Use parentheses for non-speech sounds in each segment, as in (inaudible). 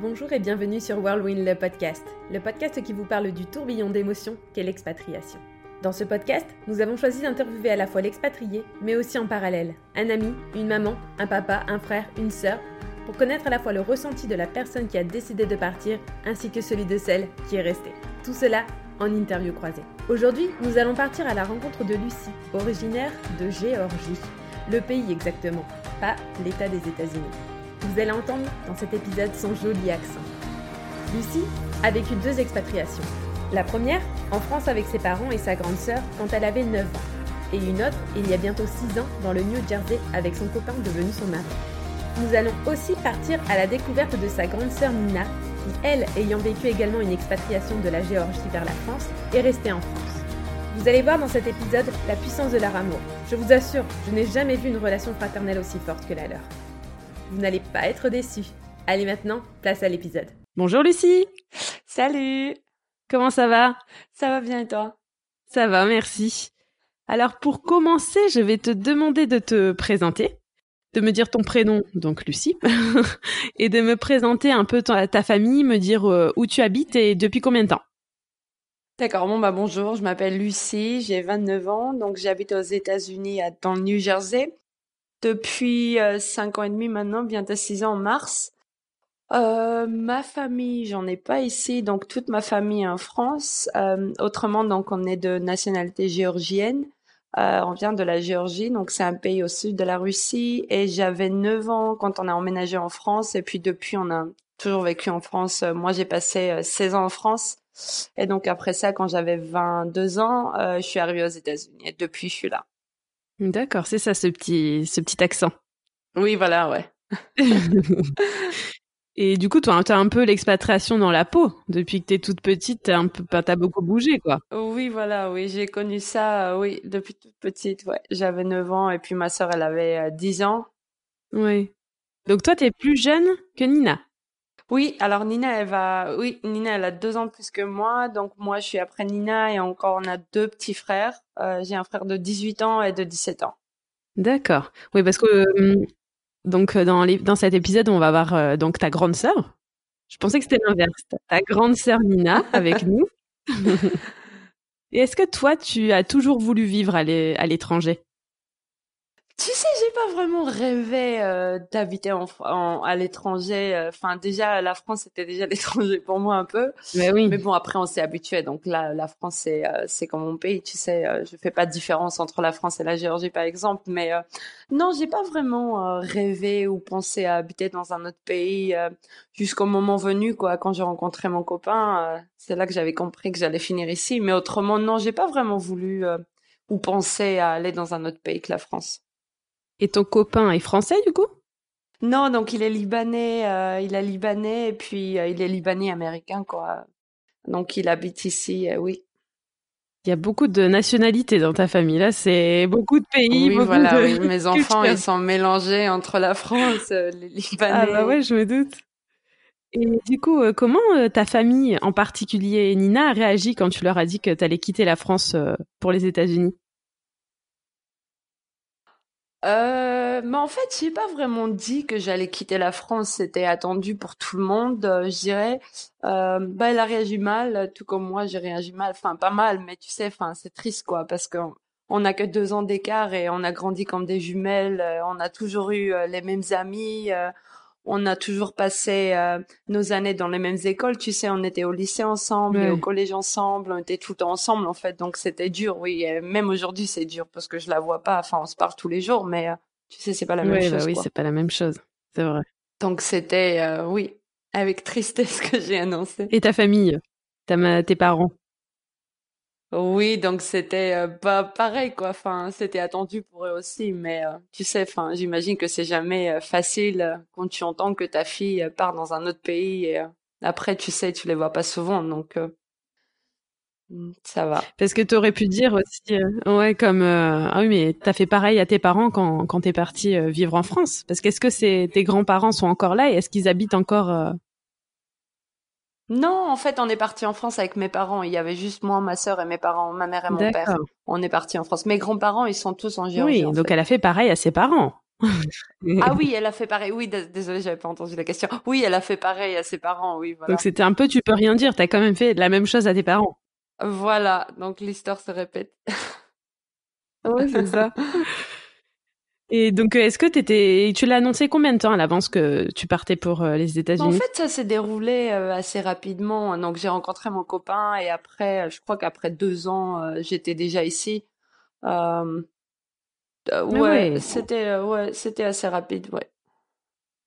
Bonjour et bienvenue sur Whirlwind le podcast, le podcast qui vous parle du tourbillon d'émotions qu'est l'expatriation. Dans ce podcast, nous avons choisi d'interviewer à la fois l'expatrié, mais aussi en parallèle, un ami, une maman, un papa, un frère, une sœur, pour connaître à la fois le ressenti de la personne qui a décidé de partir, ainsi que celui de celle qui est restée. Tout cela en interview croisée. Aujourd'hui, nous allons partir à la rencontre de Lucie, originaire de Géorgie, le pays exactement, pas l'État des États-Unis. Allez entendre dans cet épisode son joli accent. Lucie a vécu deux expatriations. La première, en France avec ses parents et sa grande sœur quand elle avait 9 ans. Et une autre, il y a bientôt 6 ans, dans le New Jersey avec son copain devenu son mari. Nous allons aussi partir à la découverte de sa grande sœur Nina, qui, elle, ayant vécu également une expatriation de la Géorgie vers la France, est restée en France. Vous allez voir dans cet épisode la puissance de leur amour. Je vous assure, je n'ai jamais vu une relation fraternelle aussi forte que la leur. Vous n'allez pas être déçus. Allez maintenant, place à l'épisode. Bonjour Lucie Salut Comment ça va? Ça va bien et toi? Ça va, merci. Alors pour commencer, je vais te demander de te présenter, de me dire ton prénom, donc Lucie, (laughs) et de me présenter un peu ta, ta famille, me dire euh, où tu habites et depuis combien de temps? D'accord, bon bah bonjour, je m'appelle Lucie, j'ai 29 ans, donc j'habite aux États-Unis dans le New Jersey depuis euh, cinq ans et demi maintenant, bientôt six ans en mars. Euh, ma famille, j'en ai pas ici, donc toute ma famille est en France. Euh, autrement, donc on est de nationalité géorgienne. On vient de la Géorgie, donc c'est un pays au sud de la Russie. Et j'avais 9 ans quand on a emménagé en France. Et puis depuis, on a toujours vécu en France. Moi, j'ai passé 16 ans en France. Et donc après ça, quand j'avais 22 ans, je suis arrivée aux États-Unis. Et depuis, je suis là. D'accord, c'est ça ce petit, ce petit accent. Oui, voilà, ouais. (laughs) Et du coup, toi, tu as un peu l'expatriation dans la peau. Depuis que tu es toute petite, tu as, beaucoup bougé, quoi. Oui, voilà, oui, j'ai connu ça, euh, oui, depuis toute petite, ouais. J'avais 9 ans et puis ma sœur, elle avait 10 euh, ans. Oui. Donc toi, tu es plus jeune que Nina? Oui, alors Nina, elle va, oui, Nina, elle a deux ans plus que moi, donc moi, je suis après Nina et encore, on a deux petits frères. Euh, j'ai un frère de 18 ans et de 17 ans. D'accord. Oui, parce que euh, donc euh, dans, les, dans cet épisode, on va voir donc ta grande sœur. Je pensais que c'était l'inverse. Ta grande sœur Nina avec nous. (laughs) et est-ce que toi, tu as toujours voulu vivre à l'étranger? Tu sais, j'ai pas vraiment rêvé euh, d'habiter en, à l'étranger. Euh, enfin, déjà, la France c'était déjà (laughs) l'étranger pour moi un peu. Mais oui. Mais bon, après, on s'est habitué. Donc là, la France c'est euh, c'est comme mon pays. Tu sais, je fais pas de différence entre la France et la Géorgie, par exemple. Mais non, j'ai pas vraiment rêvé ou pensé à habiter dans un autre pays jusqu'au moment venu, quoi. Quand j'ai rencontré mon copain, c'est là que j'avais compris que j'allais finir ici. Mais autrement, non, j'ai pas vraiment voulu ou pensé à aller dans un autre pays que la France. Et ton copain est français du coup? Non, donc il est libanais, euh, il est libanais et puis euh, il est libanais américain quoi. Donc il habite ici, euh, oui. Il y a beaucoup de nationalités dans ta famille là, c'est beaucoup de pays. Oui, voilà, oui. mes (laughs) enfants ils sont mélangés entre la France, les Libanais. Ah bah ouais, je me doute. Et du coup, comment ta famille, en particulier Nina, a réagi quand tu leur as dit que tu allais quitter la France pour les États-Unis? Euh, mais en fait, j'ai pas vraiment dit que j'allais quitter la France. C'était attendu pour tout le monde, euh, je dirais. Euh, bah, elle a réagi mal, tout comme moi, j'ai réagi mal. Enfin, pas mal, mais tu sais, enfin, c'est triste, quoi, parce qu'on on a que deux ans d'écart et on a grandi comme des jumelles. Euh, on a toujours eu euh, les mêmes amis on a toujours passé euh, nos années dans les mêmes écoles. Tu sais, on était au lycée ensemble, et au collège ensemble, on était tout le temps ensemble en fait. Donc c'était dur, oui. même aujourd'hui, c'est dur parce que je la vois pas. Enfin, on se parle tous les jours, mais euh, tu sais, c'est pas la même bah chose. oui, c'est pas la même chose. C'est vrai. Donc c'était, euh, oui, avec tristesse (laughs) que j'ai annoncé. Et ta famille, tes parents? Oui, donc c'était euh, pas pareil quoi. Enfin, c'était attendu pour eux aussi, mais euh, tu sais, enfin, j'imagine que c'est jamais euh, facile quand tu entends que ta fille part dans un autre pays et après, tu sais, tu les vois pas souvent, donc hmm, ça va. Parce que tu aurais pu dire aussi, ouais, comme ah oui, mais t'as fait pareil à tes parents quand quand t'es parti vivre en France. Parce qu'est-ce que c'est tes grands-parents sont encore là et est-ce qu'ils habitent encore non, en fait, on est parti en France avec mes parents. Il y avait juste moi, ma sœur et mes parents, ma mère et mon père. On est parti en France. Mes grands-parents, ils sont tous en Géorgie. Oui, donc elle a fait pareil à ses parents. ah oui, elle a fait pareil. Oui, désolé, j'avais pas entendu la question. Oui, elle a fait pareil à ses parents, oui. Donc c'était un peu tu peux rien dire, t'as quand même fait la même chose à tes parents. Voilà, donc l'histoire se répète. oui, c'est ça. (laughs) Et donc, euh, est-ce que t'étais, tu l'as annoncé combien de temps à l'avance que tu partais pour euh, les États-Unis En fait, ça s'est déroulé euh, assez rapidement. Donc, j'ai rencontré mon copain et après, je crois qu'après deux ans, j'étais déjà ici. Euh, ouais, c'était, ouais, c'était assez rapide, ouais.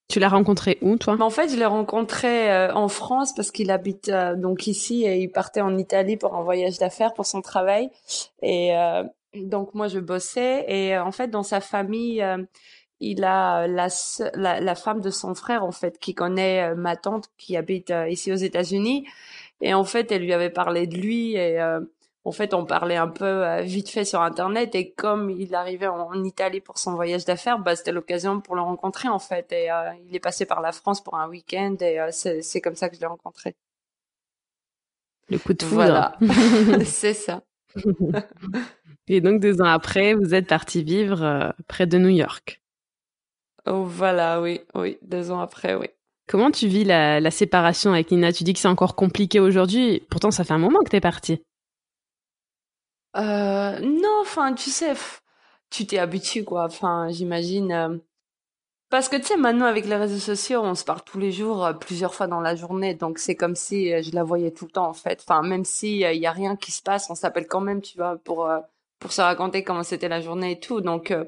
Tu l'as rencontré où, toi? En fait, je l'ai rencontré en France parce qu'il habite donc ici et il partait en Italie pour un voyage d'affaires pour son travail. Et donc moi je bossais et euh, en fait dans sa famille euh, il a la, la, la, femme de son frère en fait qui connaît euh, ma tante qui habite ici aux États-Unis et en fait elle lui avait parlé de lui et en fait on parlait un peu vite fait sur internet et comme il arrivait en, Italie pour son voyage d'affaires bah c'était l'occasion pour le rencontrer en fait et il est passé par la France pour un week-end et c'est comme ça que je l'ai rencontré. Le coup de foudre. Voilà. (laughs) (laughs) C'est ça (laughs) Et donc, deux ans après, vous êtes parti vivre euh, près de New York. Oh, voilà, oui, oui, deux ans après, oui. Comment tu vis la, séparation avec Nina? Tu dis que c'est encore compliqué aujourd'hui, pourtant ça fait un moment que t'es parti. Euh, non, enfin, tu sais, tu t'es habitué, quoi. Enfin, j'imagine. Euh, parce que tu sais, maintenant avec les réseaux sociaux, on se parle tous les jours, plusieurs fois dans la journée, donc c'est comme si je la voyais tout le temps en fait. Enfin, même s'il il y a rien qui se passe, on s'appelle quand même, tu vois, pour pour se raconter comment c'était la journée et tout. Donc, euh,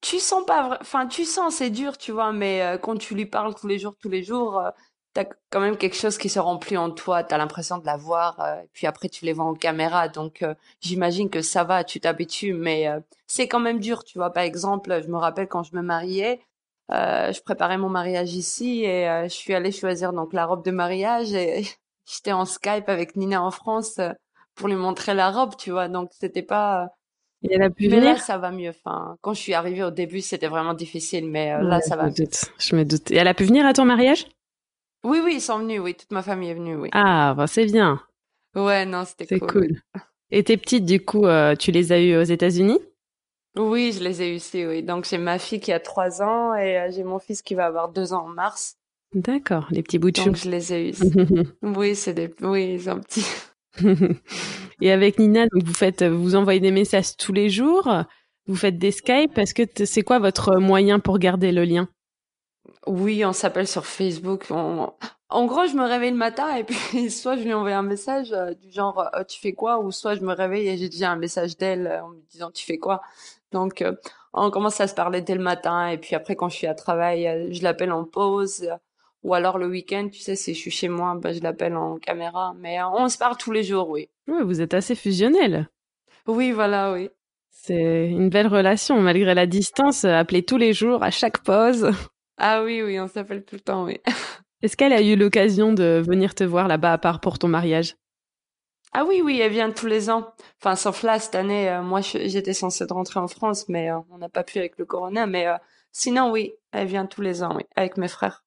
tu sens pas, enfin, tu sens, c'est dur, tu vois, mais euh, quand tu lui parles tous les jours, tous les jours, euh, t'as quand même quelque chose qui se remplit en toi. T'as l'impression de la voir, puis après tu les vois en caméra. Donc, j'imagine que ça va, tu t'habitues, mais c'est quand même dur, tu vois. Par exemple, je me rappelle quand je me mariais. je préparais mon mariage ici et je suis allée choisir donc la robe de mariage et (laughs) j'étais en Skype avec Nina en France pour lui montrer la robe, tu vois. Donc c'était pas. Et elle a pu mais venir? là, ça va mieux. Enfin, quand je suis arrivée au début, c'était vraiment difficile, mais euh, là, ça va. Je me doute. Je me doute. Et elle a pu venir à ton mariage? Oui, oui, ils sont venus. Oui, toute ma famille est venue. Oui. Ah, bah, c'est bien. Ouais, non, c'était cool. C'est cool. Et tes petites, du coup, euh, tu les as eues aux États-Unis? Oui, je les ai eues ici. Oui. Donc j'ai ma fille qui a trois ans et euh, j'ai mon fils qui va avoir deux ans en mars. D'accord, les petits bouts de Donc je les ai eus. (laughs) oui, c'est des, oui, ils sont petits. (laughs) et avec Nina, vous faites, vous envoyez des messages tous les jours, vous faites des Skype. Est-ce que c'est quoi votre moyen pour garder le lien? Oui, on s'appelle sur Facebook. En gros, je me réveille le matin et puis (laughs) soit je lui envoie un message euh, du genre euh, tu fais quoi? Ou soit je me réveille et j'ai déjà un message d'elle euh, en me disant tu fais quoi? Donc on commence à se parler dès le matin et puis après quand je suis à travail, je l'appelle en pause ou alors le week-end, tu sais, si je suis chez moi, bah, je l'appelle en caméra. Mais euh, on se parle tous les jours, oui. Oui, vous êtes assez fusionnel. Oui, voilà, oui. C'est une belle relation, malgré la distance, appeler tous les jours, à chaque pause. Ah oui, oui, on s'appelle tout le temps, oui. (laughs) Est-ce qu'elle a eu l'occasion de venir te voir là-bas à part pour ton mariage? Ah oui, oui, elle vient tous les ans. Enfin, sauf là, cette année, euh, moi, j'étais censée rentrer en France, mais euh, on n'a pas pu avec le corona. Mais sinon, oui, elle vient tous les ans, oui, avec mes frères.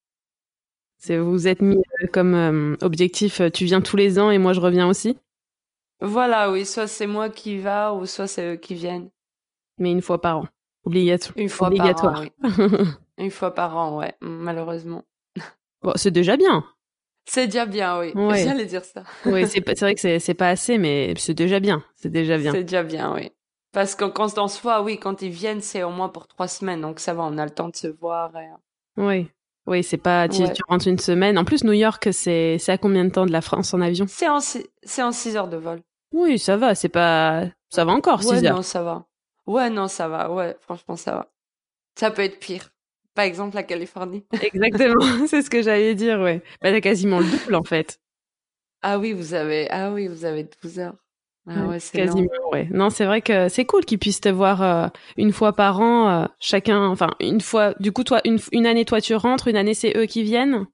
C'est vous êtes mis euh, comme euh, objectif, euh, tu viens tous les ans et moi je reviens aussi? Voilà, oui, soit c'est moi qui va ou soit c'est eux qui viennent. Mais une fois par an, obligatoire. Une fois obligatoire. par an, oui. (laughs) une fois par an, ouais, malheureusement. Bon, c'est déjà bien. C'est déjà bien, oui. (laughs) Ouais. J'allais dire ça. oui, (laughs) c'est vrai que c'est pas assez, mais c'est déjà bien. C'est déjà bien. C'est déjà bien, oui. Parce que quand on se voit, oui, quand ils viennent, c'est au moins pour trois semaines, donc ça va, on a le temps de se voir. Et... Oui. Oui, c'est pas, tu, rentres une semaine. En plus, New York, c'est, c'est à combien de temps de la France en avion? C'est en, c'est en 6 heures de vol. Oui, ça va, c'est pas, ça va encore, 6 ouais, heures. non, ça va. Ouais, non, ça va, ouais, franchement, ça va. Ça peut être pire. Par exemple, la Californie. (laughs) Exactement, (laughs) c'est ce que j'allais dire, ouais. Bah, t'as quasiment le double, en fait. Ah oui, vous avez, ah oui, vous avez 12 heures. Ah ouais, quasiment. Ouais. Non, c'est vrai que c'est cool qu'ils puissent te voir euh, une fois par an, euh, chacun. Enfin, une fois. Du coup, toi, une, une année, toi, tu rentres. Une année, c'est eux qui viennent?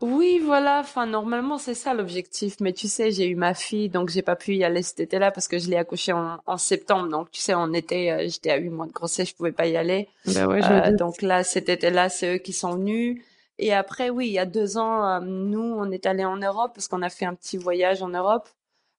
Oui, voilà. Enfin, normalement, c'est ça l'objectif. Mais tu sais, j'ai eu ma fille, donc j'ai pas pu y aller cet été-là parce que je l'ai accouchée en, en, septembre. Donc, tu sais, en été, euh, j'étais à 8 mois de grossesse, je pouvais pas y aller. Bah ouais, je donc là, cet été-là, c'est eux qui sont venus. Et après, oui, il y a deux ans, nous, on est allé en Europe parce qu'on a fait un petit voyage en Europe.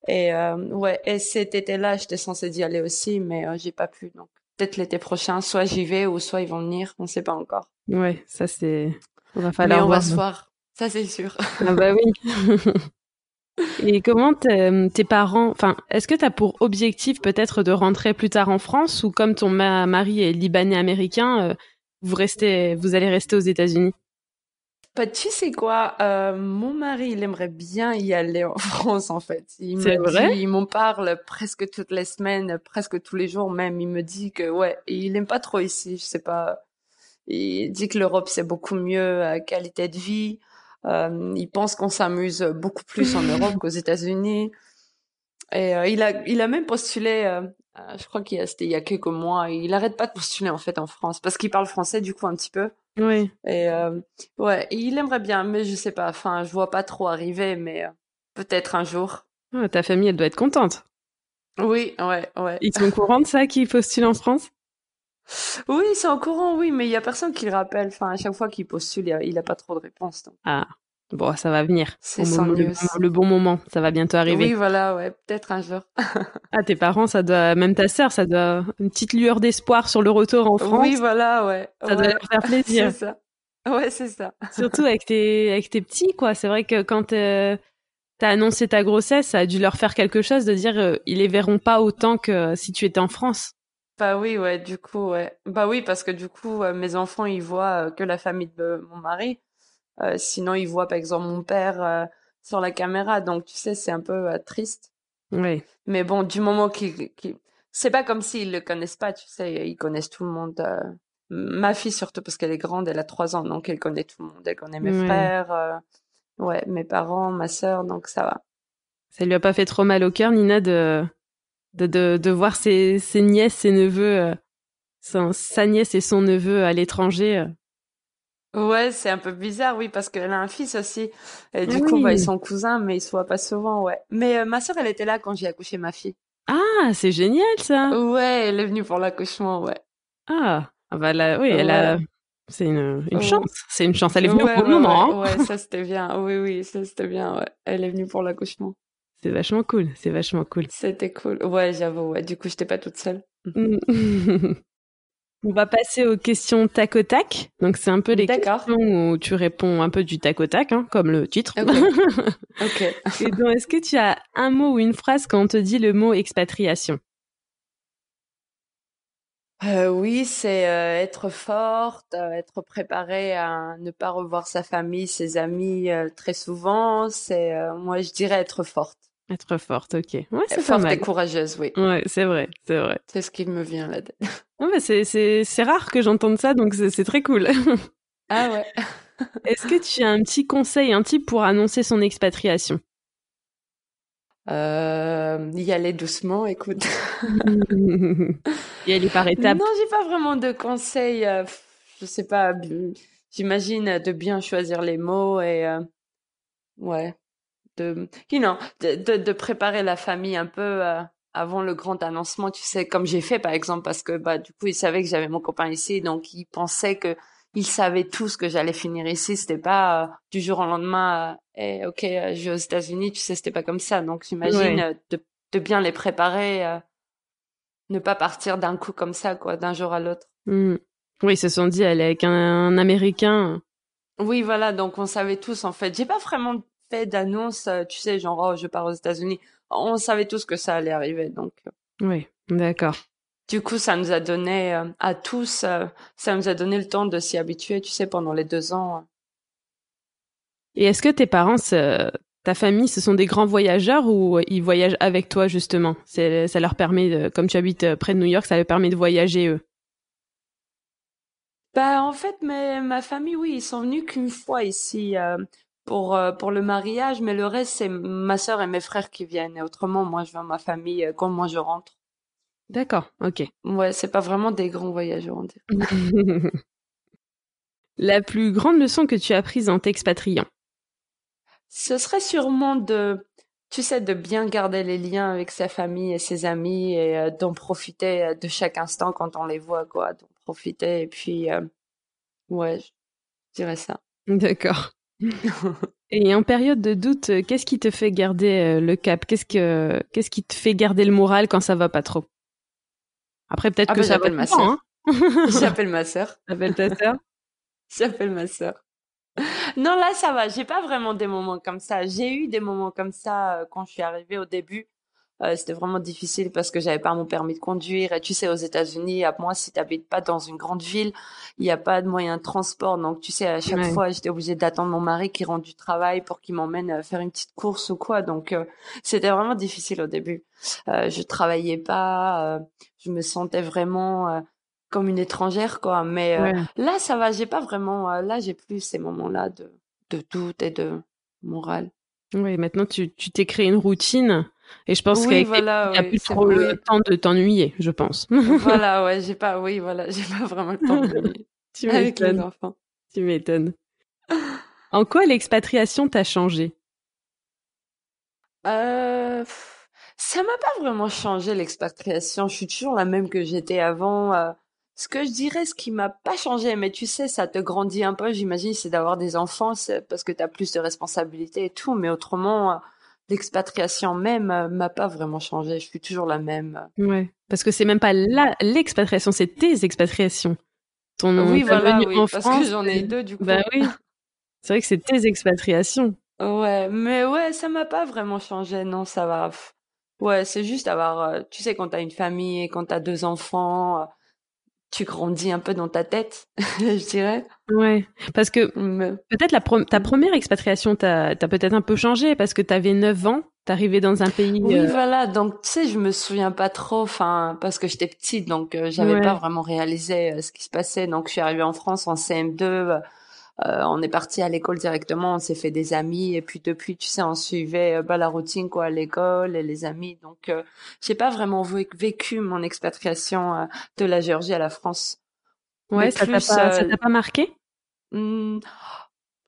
Et euh, ouais, et cet été-là, j'étais censée d'y aller aussi, mais euh, j'ai pas pu. Donc peut-être l'été prochain, soit j'y vais ou soit ils vont venir, on sait pas encore. Ouais, ça c'est. On va falloir. Mais on voir. va se voir, ça c'est sûr. Ah bah oui. (laughs) Et comment tes parents, enfin, est-ce que tu as pour objectif peut-être de rentrer plus tard en France ou comme ton mari est libanais américain, euh, vous restez, vous allez rester aux États-Unis? Bah, tu sais quoi, euh, mon mari, il aimerait bien y aller en (laughs) France, en fait. Il C'est vrai? dit, il m'en parle presque toutes les semaines, presque tous les jours même. Il me dit que, ouais, il aime pas trop ici, je sais pas. Il dit que l'Europe, c'est beaucoup mieux, euh, qualité de vie. Euh, il pense qu'on s'amuse beaucoup plus en (laughs) Europe qu'aux États-Unis. Et euh, il a, il a même postulé, euh, euh, je crois qu'il y a, c'était il y a quelques mois. Il arrête pas de postuler en fait en France parce qu'il parle français du coup un petit peu. Oui. Et euh, ouais, il aimerait bien, mais je sais pas. Enfin, je vois pas trop arriver, mais euh, peut-être un jour. Ah, ta famille, elle doit être contente. Oui, ouais, ouais. Ils sont au courant de ça qu'il postule en France? Oui, c'est au courant, oui, mais il y a personne qui le rappelle. Enfin, à chaque fois qu'il postule, il a, il a pas trop de réponses. donc. Ah, bon, ça va venir. C'est sans le, le bon moment, ça va bientôt arriver. Oui, voilà, ouais, peut-être un jour. (laughs) Ah, tes parents, ça doit, même ta sœur, ça doit une petite lueur d'espoir sur le retour en France. Oui, voilà, ouais. ça doit leur faire (laughs) plaisir. C'est ça. Ouais, c'est ça. (laughs) Surtout avec tes, avec tes petits, quoi. C'est vrai que quand euh, t'as annoncé ta grossesse, ça a dû leur faire quelque chose de dire euh, ils les verront pas autant que si tu étais en France. Bah oui, ouais, du coup, ouais. Bah oui, parce que du coup, euh, mes enfants, ils voient euh, que la famille de mon mari. Euh, sinon, ils voient, par exemple, mon père euh, sur la caméra. Donc, tu sais, c'est un peu euh, triste. Oui. Mais bon, du moment qu'ils... C'est pas comme s'ils le connaissent pas, tu sais, ils connaissent tout le monde. Ma fille, surtout, parce qu'elle est grande, elle a trois ans, donc elle connaît tout le monde. Elle connaît mes frères, ouais, mes parents, ma sœur, donc ça va. Ça lui a pas fait trop mal au cœur, Nina, de, de, de, de voir ses, ses nièces, ses neveux, son- sa nièce et son neveu à l'étranger. Ouais, c'est un peu bizarre, oui, parce qu'elle a un fils aussi. Et du coup, bah, oui. ils sont cousins, mais ils se voient pas souvent, ouais. Mais euh, ma sœur, elle était là quand j'ai accouché ma fille. Ah, c'est génial ça. Ouais, elle est venue pour l'accouchement, ouais. Ah, ah bah là, oui, elle a. Ouais. C'est une, une Ouais. chance. C'est une chance. Elle est venue Ouais, au bon ouais, moment. ouais, hein. ouais, ça c'était bien. Oui, oui, ça c'était bien, ouais. Elle est venue pour l'accouchement. C'est vachement cool. C'est vachement cool. C'était cool. Ouais, j'avoue, ouais. Du coup, j'étais pas toute seule. (laughs) On va passer aux questions tac au tac. Donc c'est un peu les questions où tu réponds un peu du tac au tac, hein, comme le titre. Ok. (laughs) Ok. Et donc, est-ce que tu as un mot ou une phrase quand on te dit le mot expatriation? Euh, oui, c'est euh, être forte, euh, être préparée à ne pas revoir sa famille, ses amis très souvent. C'est, moi, je dirais être forte. Être forte, ok. Ouais, c'est Forte et mal. courageuse, oui. Ouais, c'est vrai, c'est vrai. C'est ce qui me vient là. (laughs) Ouais, mais c'est, c'est, c'est rare que j'entende ça, donc c'est, c'est très cool. (laughs) Ah ouais. (laughs) Est-ce que tu as un petit conseil, un type pour annoncer son expatriation? Euh, y aller doucement, écoute. Et elle est par étapes. Non, j'ai pas vraiment de conseils. euh, je sais pas. J'imagine de bien choisir les mots et euh, ouais, de, you know, de, de, de préparer la famille un peu euh, avant le grand annoncement. Tu sais, comme j'ai fait par exemple, parce que bah du coup ils savaient que j'avais mon copain ici, donc ils pensaient que ils savaient tous que j'allais finir ici. C'était pas euh, du jour au lendemain. euh, et ok, je vais aux États-Unis. Tu sais, c'était pas comme ça. Donc j'imagine Ouais. de, de bien les préparer. euh, ne pas partir d'un coup comme ça, quoi, d'un jour à l'autre. Hmm. Oui, ils se sont dit, elle est avec un, un Américain. Oui, voilà, donc on savait tous, en fait. J'ai pas vraiment fait d'annonce, euh, tu sais, genre, oh, je pars aux États-Unis. On savait tous que ça allait arriver, donc. euh, Oui, d'accord. Du coup, ça nous a donné, euh, à tous, euh, ça nous a donné le temps de s'y habituer, tu sais, pendant les deux ans. Et est-ce que tes parents, ta famille, ce sont des grands voyageurs ou ils voyagent avec toi justement? Ça leur permet, de- comme tu habites près de New York, ça leur permet de voyager eux? Bah, en fait, mais ma famille, oui, ils sont venus qu'une fois ici, euh, pour, euh, pour le mariage, mais le reste, c'est ma sœur et mes frères qui viennent. Et autrement, moi, je vais à ma famille euh, quand moi je rentre. D'accord, ok. Ouais, c'est pas vraiment des grands voyageurs, on dirait. (laughs) La plus grande leçon que tu as apprise en t'expatriant? Ce serait sûrement de, tu sais, de bien garder les liens avec sa famille et ses amis et euh, d'en profiter de chaque instant quand on les voit, quoi. D'en profiter et puis, euh, ouais, je dirais ça. D'accord. Et en période de doute, euh, qu'est-ce qui te fait garder euh, le cap? Qu'est-ce que qu'est-ce qui te fait garder le moral quand ça va pas trop? Après, peut-être Ah que bah, ça j'appelle va ma sœur. hein. (laughs) J'appelle ma sœur. (laughs) T'appelles ta sœur? (laughs) J'appelle ma sœur. Non, là, ça va. J'ai pas vraiment des moments comme ça. J'ai eu des moments comme ça euh, quand je suis arrivée au début. Euh, c'était vraiment difficile parce que j'avais pas mon permis de conduire. Et tu sais, aux États-Unis, à moi, si t'habites pas dans une grande ville, il n'y a pas de moyen de transport. Donc, tu sais, à chaque Ouais. fois, j'étais obligée d'attendre mon mari qui rentre du travail pour qu'il m'emmène euh, faire une petite course ou quoi. Donc, euh, c'était vraiment difficile au début. Euh, je travaillais pas. je me sentais vraiment comme une étrangère, quoi. Mais Ouais. Là, ça va, j'ai pas vraiment. là, j'ai plus ces moments-là de, de doute et de morale. Oui, maintenant tu tu t'es créé une routine et je pense Oui, qu'avec voilà, t'as oui, plus trop vrai, le temps de t'ennuyer, je pense. Voilà, (laughs) ouais, j'ai pas, oui, voilà, j'ai pas vraiment le temps de (laughs) tu avec les m'étonnes, enfants. tu m'étonnes. (laughs) En quoi l'expatriation t'a changé? Euh, ça m'a pas vraiment changé l'expatriation. Je suis toujours la même que j'étais avant. euh. ce que je dirais, ce qui m'a pas changé, mais tu sais, ça te grandit un peu, j'imagine, c'est d'avoir des enfants, parce que t'as plus de responsabilités et tout. Mais autrement, euh, l'expatriation même euh, m'a pas vraiment changé. Je suis toujours la même. Ouais, parce que c'est même pas la l'expatriation, c'est tes expatriations. Ton Oui, voilà, oui, en parce France, que j'en ai deux du coup. Bah oui. C'est vrai que c'est tes expatriations. Ouais, mais ouais, ça m'a pas vraiment changé, non, ça va. Ouais, c'est juste avoir, euh, tu sais, quand t'as une famille et quand t'as deux enfants, euh, tu grandis un peu dans ta tête, (laughs) je dirais. Ouais, parce que Mais- peut-être la ta première expatriation t'as t'as peut-être un peu changé parce que t'avais 9 ans, t'arrivais dans un pays Oui, euh, voilà, donc tu sais, je me souviens pas trop, enfin, parce que j'étais petite, donc euh, j'avais Ouais. pas vraiment réalisé euh, ce qui se passait. Donc je suis arrivée en France en CM2, euh, on est parti à l'école directement, on s'est fait des amis, et puis depuis, tu sais, on suivait euh, bah, la routine quoi, à l'école et les amis. Donc euh, j'ai pas vraiment vé- vécu mon expatriation euh, de la Géorgie à la France. Ouais, mais ça t'a pas euh, pas marqué? Hmm,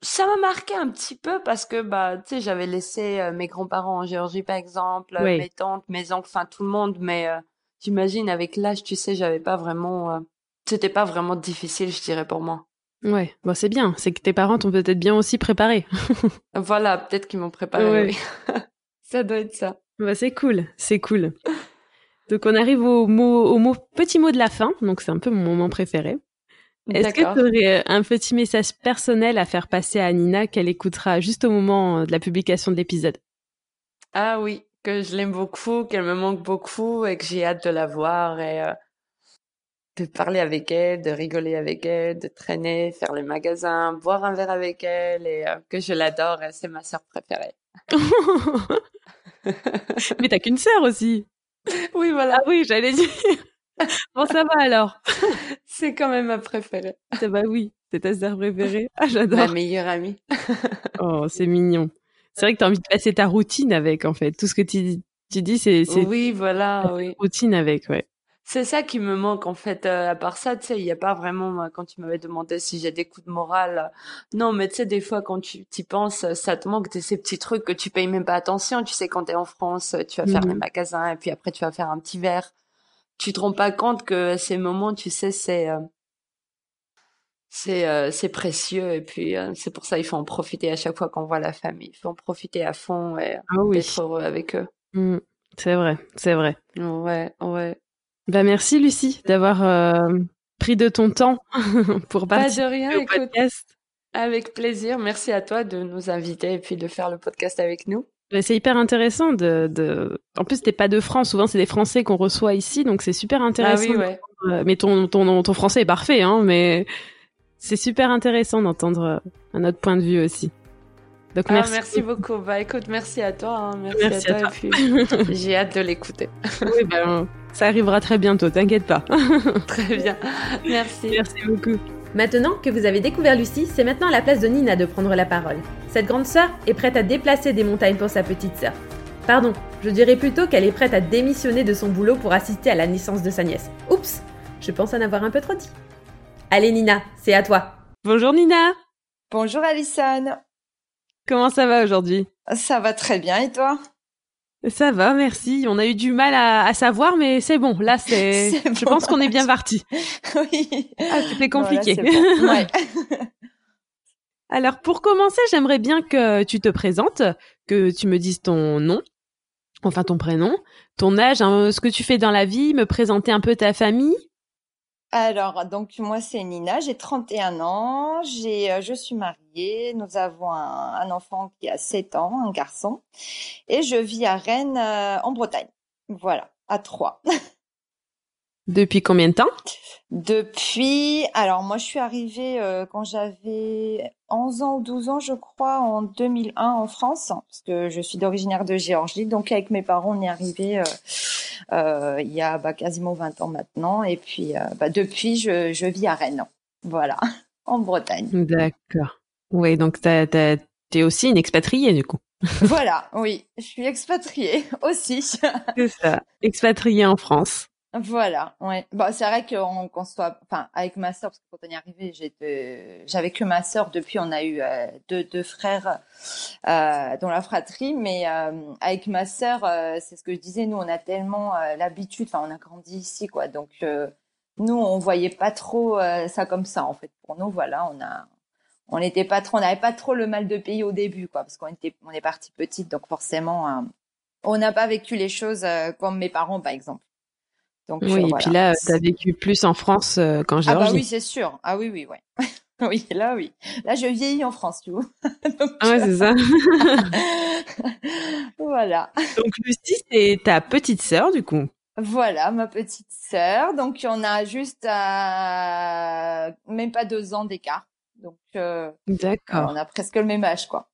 ça m'a marqué un petit peu parce que bah tu sais j'avais laissé euh, mes grands-parents en Géorgie par exemple, Oui. mes tantes, mes oncles, enfin tout le monde mais euh, j'imagine avec l'âge tu sais j'avais pas vraiment euh, c'était pas vraiment difficile je dirais pour moi. Ouais, bon c'est bien, c'est que tes parents t'ont peut-être bien aussi préparé. (laughs) Voilà, peut-être qu'ils m'ont préparé Ouais. oui. (laughs) Ça doit être ça. Bah c'est cool, c'est cool. Donc on arrive au mot au mot petit mot de la fin, donc c'est un peu mon moment préféré. Est-ce que tu aurais un petit message personnel à faire passer à Nina qu'elle écoutera juste au moment euh, de la publication de l'épisode? Ah oui, que je l'aime beaucoup, qu'elle me manque beaucoup et que j'ai hâte de la voir et euh, de parler avec elle, de rigoler avec elle, de traîner, faire les magasins, boire un verre avec elle et euh, que je l'adore et c'est ma sœur préférée. (laughs) Mais t'as qu'une sœur aussi. Oui, voilà, Ah oui, j'allais dire. (laughs) bon ça va alors. c'est quand même ma préférée. Ça va oui, c'est ta sœur préférée. Ah Ma j'adore. meilleure amie. (laughs) Oh c'est mignon. C'est vrai que t'as envie de passer ta routine avec en fait. Tout ce que tu tu dis c'est c'est Oui, voilà, oui. routine avec ouais. C'est ça qui me manque en fait. Euh, à part ça, tu sais, il n'y a pas vraiment, moi, quand tu m'avais demandé si j'ai des coups de morale. euh, non, mais tu sais, des fois, quand tu t'y penses, euh, ça te manque de ces petits trucs que tu payes même pas attention. Tu sais, quand t'es en France, euh, tu vas faire les magasins et puis après, tu vas faire un petit verre. Tu te rends pas compte que ces moments, tu sais, c'est euh, c'est euh, c'est précieux et puis euh, c'est pour ça il faut en profiter à chaque fois qu'on voit la famille. Il faut en profiter à fond et Ah oui. d'être heureux avec eux. Mm. C'est vrai, c'est vrai. Ouais, ouais. Bah merci Lucie d'avoir euh, pris de ton temps (laughs) pour Pas participer de rien, au écoute. podcast. Avec plaisir. Merci à toi de nous inviter et puis de faire le podcast avec nous. Bah, c'est hyper intéressant de, de... En plus, t'es pas de France. Souvent, c'est des Français qu'on reçoit ici, donc c'est super Ah intéressant. oui, ouais. Euh, Mais ton, ton, ton français est parfait, hein, mais c'est super intéressant d'entendre euh, un autre point de vue aussi. Donc Ah, merci. merci. beaucoup. Bah écoute, merci à toi. hein. Merci, Merci à à toi. Et puis, (laughs) j'ai hâte de l'écouter. Oui, ben, ça arrivera très bientôt, t'inquiète pas. (laughs) Très bien. Merci. merci beaucoup. Maintenant que vous avez découvert Lucie, c'est maintenant à la place de Nina de prendre la parole. Cette grande sœur est prête à déplacer des montagnes pour sa petite sœur. Pardon, je dirais plutôt qu'elle est prête à démissionner de son boulot pour assister à la naissance de sa nièce. Oups, je pense en avoir un peu trop dit. Allez Nina, c'est à toi. Bonjour Nina. Bonjour Alison. Comment ça va aujourd'hui? Ça va très bien et toi? Ça va, merci. On a eu du mal à, à savoir, mais c'est bon. Là, c'est. (laughs) Je pense qu'on est bien parti. (laughs) Oui. Ah, c'était compliqué. Bon. Ouais. (laughs) Alors, pour commencer, j'aimerais bien que tu te présentes, que tu me dises ton nom, enfin ton prénom, ton âge, hein, ce que tu fais dans la vie, me présenter un peu ta famille. Alors, donc moi c'est Nina, j'ai 31 ans, j'ai, euh, je suis mariée, nous avons un, un, enfant qui a 7 ans, un garçon, et je vis à Rennes euh, en Bretagne. Voilà, à Troyes. (laughs) Depuis combien de temps? Depuis, alors moi je suis arrivée euh, quand j'avais 11 ans ou 12 ans je crois, en 2001 en France, parce que je suis d'originaire de Géorgie, donc avec mes parents on est arrivé euh, euh, il y a bah, quasiment 20 ans maintenant, et puis bah, depuis je, je vis à Rennes, voilà, (laughs) en Bretagne. D'accord. Oui, donc tu es aussi une expatriée du coup. voilà, oui, je suis expatriée (laughs) aussi. C'est ça, expatriée en France. Voilà, ouais. Bon, c'est vrai qu'on qu'on soit, enfin, avec ma sœur, parce que quand on est arrivé, j'avais que ma sœur. Depuis, on a eu euh, deux, deux frères euh, dans la fratrie, mais euh, avec ma sœur, euh, c'est ce que je disais. Nous, on a tellement l'habitude, enfin, on a grandi ici, quoi. Donc, nous, on voyait pas trop ça comme ça, en fait. Pour nous, voilà, on a, on n'était pas trop, on n'avait pas trop le mal de pays au début, quoi, parce qu'on était, on est parti petite, donc forcément, on n'a pas vécu les choses comme mes parents, par exemple. Donc, oui, et puis là, tu as vécu plus en France euh, qu'en Géorgie. Ah bah oui, c'est sûr. Ah oui, oui, ouais. (laughs) oui, là, oui. Là, je vieillis en France, tu vois. (laughs) Donc, ah ouais, c'est ça. (laughs) voilà. Donc, Lucie, c'est ta petite sœur, du coup. Voilà, ma petite sœur. Donc, on a juste euh, même pas deux ans d'écart. Donc, euh, d'accord. On a presque le même âge, quoi.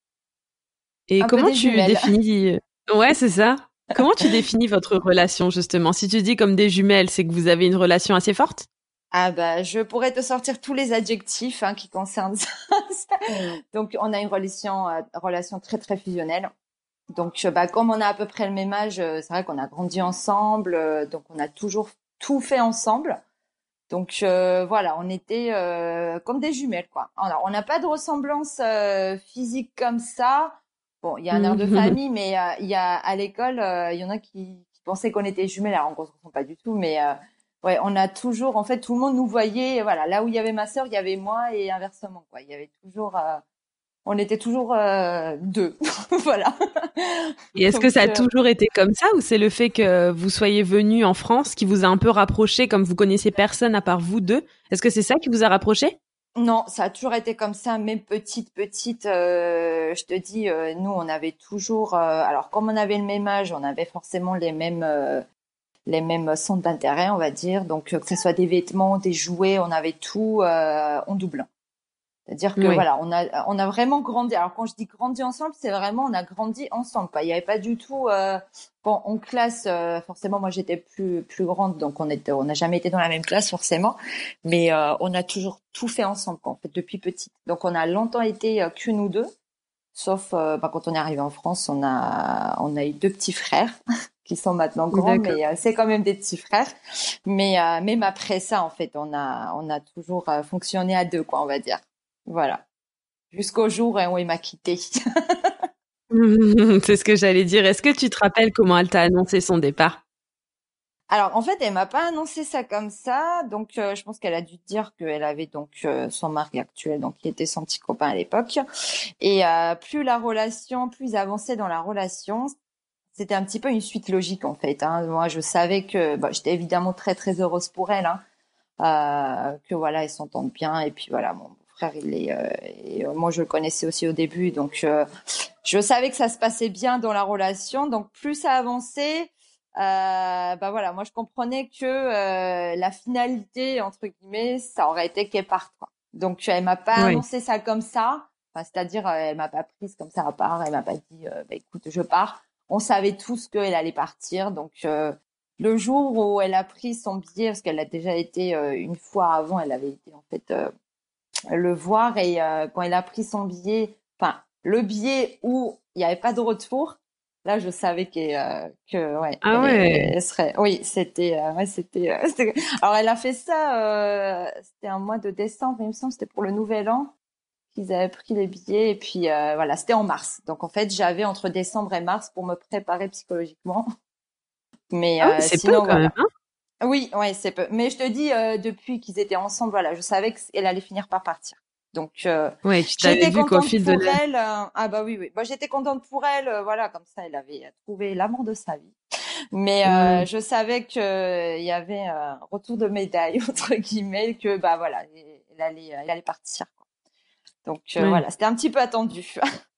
Et comment tu définis Ouais, c'est ça. Comment tu définis votre relation justement? Si tu dis comme des jumelles, c'est que vous avez une relation assez forte? Ah bah je pourrais te sortir tous les adjectifs hein, qui concernent ça. Donc on a une relation euh, relation très très fusionnelle. Donc euh, bah comme on a à peu près le même âge, euh, c'est vrai qu'on a grandi ensemble, donc on a toujours tout fait ensemble. Donc voilà, on était comme des jumelles quoi. Alors on n'a pas de ressemblance physique comme ça, Bon, il y a un air de (laughs) famille, mais euh, il y a à l'école, euh, il y en a qui, qui pensaient qu'on était jumelles. Alors, on ne se pas du tout, mais euh, ouais, on a toujours, en fait, tout le monde nous voyait. Voilà, là où il y avait ma sœur, il y avait moi et inversement. Quoi, il y avait toujours, on était toujours deux. (laughs) voilà. Et est-ce que ça a toujours été comme ça, ou c'est le fait que vous soyez venus en France qui vous a un peu rapproché, comme vous connaissez personne à part vous deux? Est-ce que c'est ça qui vous a rapproché non, ça a toujours été comme ça, même petite, petite. Euh, je te dis, euh, nous, on avait toujours. Euh, alors, comme on avait le même âge, on avait forcément les mêmes, les mêmes centres d'intérêt, on va dire. Donc, que ce soit des vêtements, des jouets, on avait tout en doublant. C'est-à-dire que voilà, on a on a vraiment grandi. Alors quand je dis grandi ensemble, c'est vraiment on a grandi ensemble. Quoi. Il n'y avait pas du tout. Euh, bon, en classe, euh, forcément, moi j'étais plus plus grande, donc on était on n'a jamais été dans la même classe forcément, mais euh, on a toujours tout fait ensemble quoi, en fait depuis petite. Donc on a longtemps été que nous deux, sauf bah, quand on est arrivé en France, on a on a eu deux petits frères (laughs) qui sont maintenant grands, mais c'est quand même des petits frères. Mais même après ça, en fait, on a on a toujours fonctionné à deux quoi, on va dire. Voilà. Jusqu'au jour où il m'a quitté. (laughs) c'est ce que j'allais dire. Est-ce que tu te rappelles comment elle t'a annoncé son départ? Alors en fait, elle m'a pas annoncé ça comme ça, donc euh, je pense qu'elle a dû dire qu'elle avait donc euh, son mari actuel, donc qui était son petit copain à l'époque. Et euh, plus la relation, plus avançait dans la relation, c'était un petit peu une suite logique en fait. Hein. Moi, je savais que bah, j'étais évidemment très très heureuse pour elle, hein, que voilà, elle s'entendent bien et puis voilà, bon, frère, il est, euh, et euh, moi je le connaissais aussi au début, donc euh, je savais que ça se passait bien dans la relation. Donc plus ça avançait, euh, bah voilà, moi je comprenais que la finalité entre guillemets, ça aurait été qu'elle parte. Quoi. Donc elle m'a pas annoncé ça comme ça, enfin, c'est-à-dire elle m'a pas prise comme ça à part, elle m'a pas dit, bah écoute, je pars. On savait tous qu'elle allait partir, donc le jour où elle a pris son billet, parce qu'elle a déjà été une fois avant, elle avait été en fait le voir et euh, quand il a pris son billet, enfin le billet où il n'y avait pas de retour, là je savais que euh, que ouais, ah ouais. serait oui c'était euh, ouais c'était (laughs) alors elle a fait ça c'était un mois de décembre il me semble c'était pour le nouvel an qu'ils avaient pris les billets et puis voilà c'était en mars. Donc en fait j'avais entre décembre et mars pour me préparer psychologiquement. Mais ah c'est sinon quand même, hein oui, ouais, c'est peu. Mais je te dis, euh, depuis qu'ils étaient ensemble, voilà, je savais qu'elle allait finir par partir. Donc, euh, ouais, tu t'avais vu qu'au fil de elle, euh, ah bah oui, oui. Bah, j'étais contente pour elle, euh, voilà, comme ça, elle avait trouvé l'amour de sa vie. Mais euh, je savais que il y avait un retour de médaille (laughs) entre guillemets, que bah voilà, elle allait, elle allait partir. Quoi. Donc voilà, c'était un petit peu attendu. (laughs)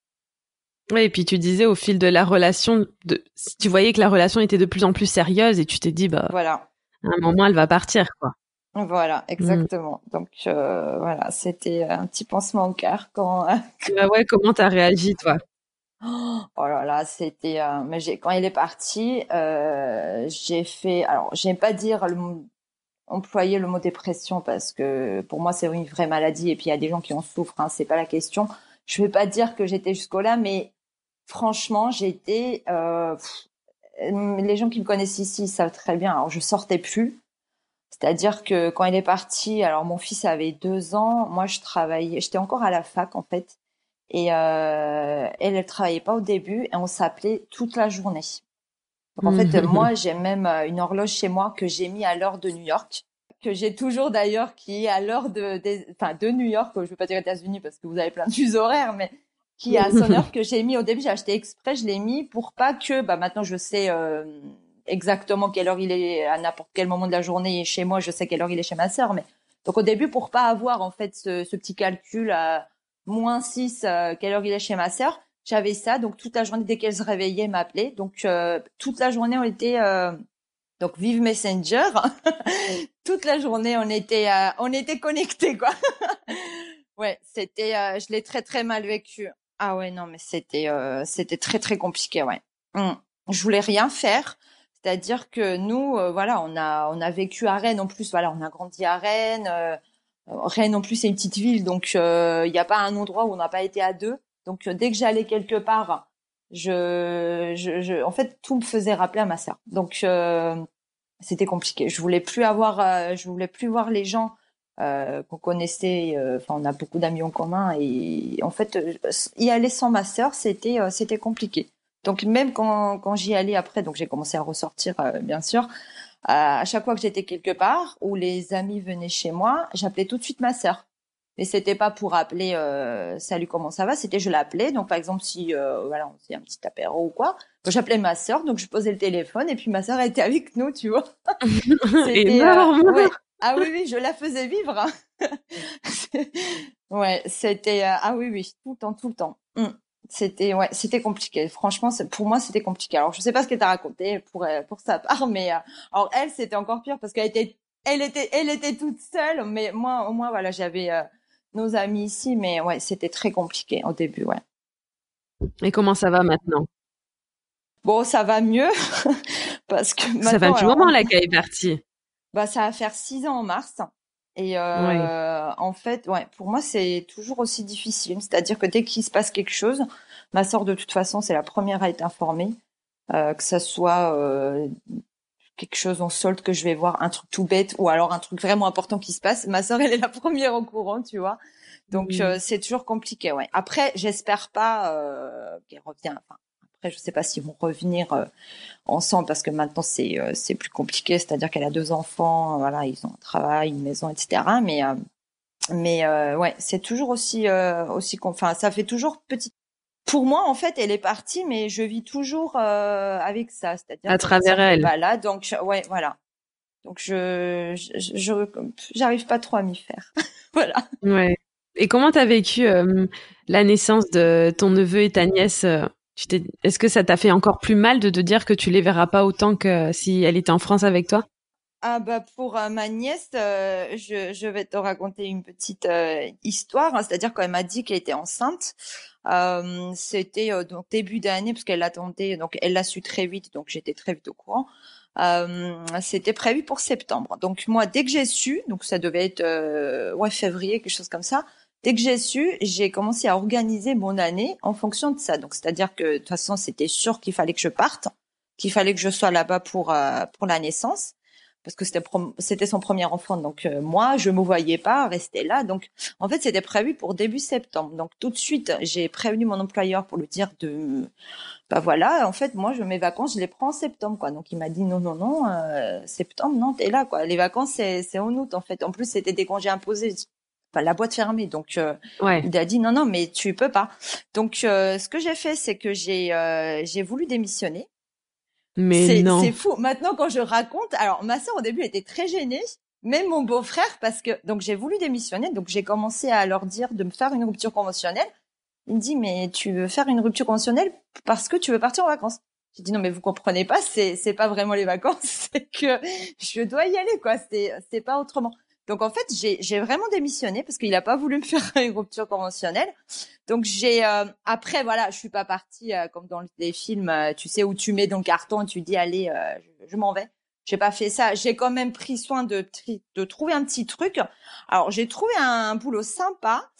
Oui, et puis tu disais au fil de la relation, de, tu voyais que la relation était de plus en plus sérieuse et tu t'es dit bah voilà, à un moment elle va partir quoi. Voilà, mm. exactement. Donc euh, voilà, c'était un petit pansement au cœur quand. (laughs) bah ouais, comment t'as réagi toi? Oh là là, c'était. Euh, mais j'ai quand il est parti, euh, j'ai fait. Alors, j'aime pas dire le employer le mot dépression parce que pour moi c'est une vraie maladie et puis il y a des gens qui en souffrent. Hein, c'est pas la question. Je vais pas dire que j'étais jusqu'au là, mais franchement, j'étais. Euh, les gens qui me connaissent ici savent très bien. Alors, je sortais plus. C'est-à-dire que quand il est parti, alors mon fils avait deux ans, moi je travaillais, j'étais encore à la fac en fait, et euh, elle, elle travaillait pas au début, et on s'appelait toute la journée. Donc en fait, (laughs) moi j'ai même euh, une horloge chez moi que j'ai mis à l'heure de New York, que j'ai toujours d'ailleurs, qui est à l'heure de, enfin de New York, je veux pas dire États-Unis parce que vous avez plein de fuseaux horaires, mais qui est à son heure (laughs) que j'ai mis au début, j'ai acheté exprès, je l'ai mis pour pas que, bah maintenant je sais. Euh, exactement quelle heure il est à n'importe quel moment de la journée chez moi, je sais quelle heure il est chez ma sœur. Mais donc au début, pour pas avoir en fait ce, ce petit calcul à moins 6, euh, quelle heure il est chez ma sœur, j'avais ça. Donc toute la journée, dès qu'elle se réveillait, m'appelait. Donc euh, toute la journée, on était euh, donc vive Messenger. (laughs) toute la journée, on était on était connectés quoi. (laughs) ouais, c'était je l'ai très très mal vécu. Ah ouais non mais c'était c'était très très compliqué ouais. Hum. Je voulais rien faire. C'est-à-dire que nous, euh, voilà, on a on a vécu à Rennes en plus. Voilà, on a grandi à Rennes. Euh, Rennes en plus c'est une petite ville, donc il euh, n'y a pas un endroit où on n'a pas été à deux. Donc dès que j'allais quelque part, je, je, je, en fait tout me faisait rappeler à ma sœur. Donc c'était compliqué. Je voulais plus avoir, je voulais plus voir les gens qu'on connaissait. Enfin, on a beaucoup d'amis en commun et en fait y aller sans ma sœur, c'était c'était compliqué. Donc même quand, quand j'y allais après, donc j'ai commencé à ressortir euh, bien sûr. à chaque fois que j'étais quelque part où les amis venaient chez moi, j'appelais tout de suite ma sœur. Mais c'était pas pour appeler euh, salut comment ça va, c'était je l'appelais. Donc par exemple si euh, voilà on faisait un petit apéro ou quoi, j'appelais ma sœur, donc je posais le téléphone et puis ma sœur était avec nous, tu vois. (laughs) énorme. Ah oui oui, je la faisais vivre. Hein. (laughs) ouais, c'était ah oui oui tout le temps tout le temps. Mmh c'était ouais, c'était compliqué. Franchement, pour moi, c'était compliqué. Alors, je sais pas ce qu'elle t'a raconté pour euh, pour sa part, mais euh, alors elle, c'était encore pire parce qu'elle était elle était elle était toute seule, mais moi au moins voilà, j'avais euh, nos amis ici, mais ouais, c'était très compliqué au début, ouais. Et comment ça va maintenant? Bon, ça va mieux (laughs) parce que ça un petit moment là qu'elle est partie. Bah, ça va faire six ans en mars. Et euh, en fait, ouais, pour moi, c'est toujours aussi difficile. C'est-à-dire que dès qu'il se passe quelque chose, ma sœur, de toute façon, c'est la première à être informée, euh, que ça soit euh, quelque chose en solde que je vais voir, un truc tout bête, ou alors un truc vraiment important qui se passe. Ma sœur, elle est la première au courant, tu vois. Donc c'est toujours compliqué, ouais. Après, j'espère pas qu'elle revienne. Enfin, je ne sais pas s'ils vont revenir euh, ensemble parce que maintenant c'est euh, c'est plus compliqué. C'est-à-dire qu'elle a deux enfants, voilà, ils ont un travail, une maison, etc. Mais euh, mais ouais, c'est toujours aussi aussi enfin ça fait toujours petit. Pour moi, en fait, elle est partie, mais je vis toujours avec ça, c'est-à-dire à travers elle. là, donc ouais, voilà. Donc je je j'arrive pas trop à m'y faire. (laughs) voilà. Ouais. Et comment t'as vécu la naissance de ton neveu et ta nièce est-ce que ça t'a fait encore plus mal de te dire que tu les verras pas autant que si elle était en France avec toi? Ah bah pour euh, ma nièce, euh, je, vais te raconter une petite euh, histoire. Hein. C'est-à-dire quand elle m'a dit qu'elle était enceinte, c'était donc début d'année parce qu'elle l'attendait, donc elle l'a su très vite, donc j'étais très vite au courant. c'était prévu pour septembre. Donc moi, dès que j'ai su, donc ça devait être ouais février, quelque chose comme ça. Dès que j'ai su, j'ai commencé à organiser mon année en fonction de ça. Donc, c'est-à-dire que de toute façon, c'était sûr qu'il fallait que je parte, qu'il fallait que je sois là-bas pour euh, pour la naissance, parce que c'était c'était son premier enfant. Donc euh, moi, je me voyais pas rester là. Donc, en fait, c'était prévu pour début septembre. Donc tout de suite, j'ai prévenu mon employeur pour lui dire de bah voilà, en fait, moi, je mes vacances, je les prends en septembre, quoi. Donc il m'a dit non, non, non, euh, septembre, non, t'es là, quoi. Les vacances, c'est en août, en fait. En plus, c'était des congés imposés la boîte fermée. Donc, il a dit non, non, mais tu peux pas. Donc, ce que j'ai fait, c'est que j'ai j'ai voulu démissionner. Mais non. C'est fou. Maintenant, quand je raconte, alors ma sœur au début était très gênée, même mon beau-frère, parce que donc j'ai voulu démissionner, donc j'ai commencé à leur dire de me faire une rupture conventionnelle. Il me dit mais tu veux faire une rupture conventionnelle parce que tu veux partir en vacances. J'ai dit non mais vous comprenez pas, c'est c'est pas vraiment les vacances, (laughs) c'est que je dois y aller quoi, c'est c'est pas autrement. Donc en fait, j'ai vraiment démissionné parce qu'il a pas voulu me (laughs) faire une rupture conventionnelle. Donc j'ai euh, après voilà, je suis pas partie euh, comme dans les films, euh, tu sais où tu mets dans le carton et tu dis allez, je, je m'en vais. J'ai pas fait ça. J'ai quand même pris soin de de trouver un petit truc. Alors j'ai trouvé un, boulot sympa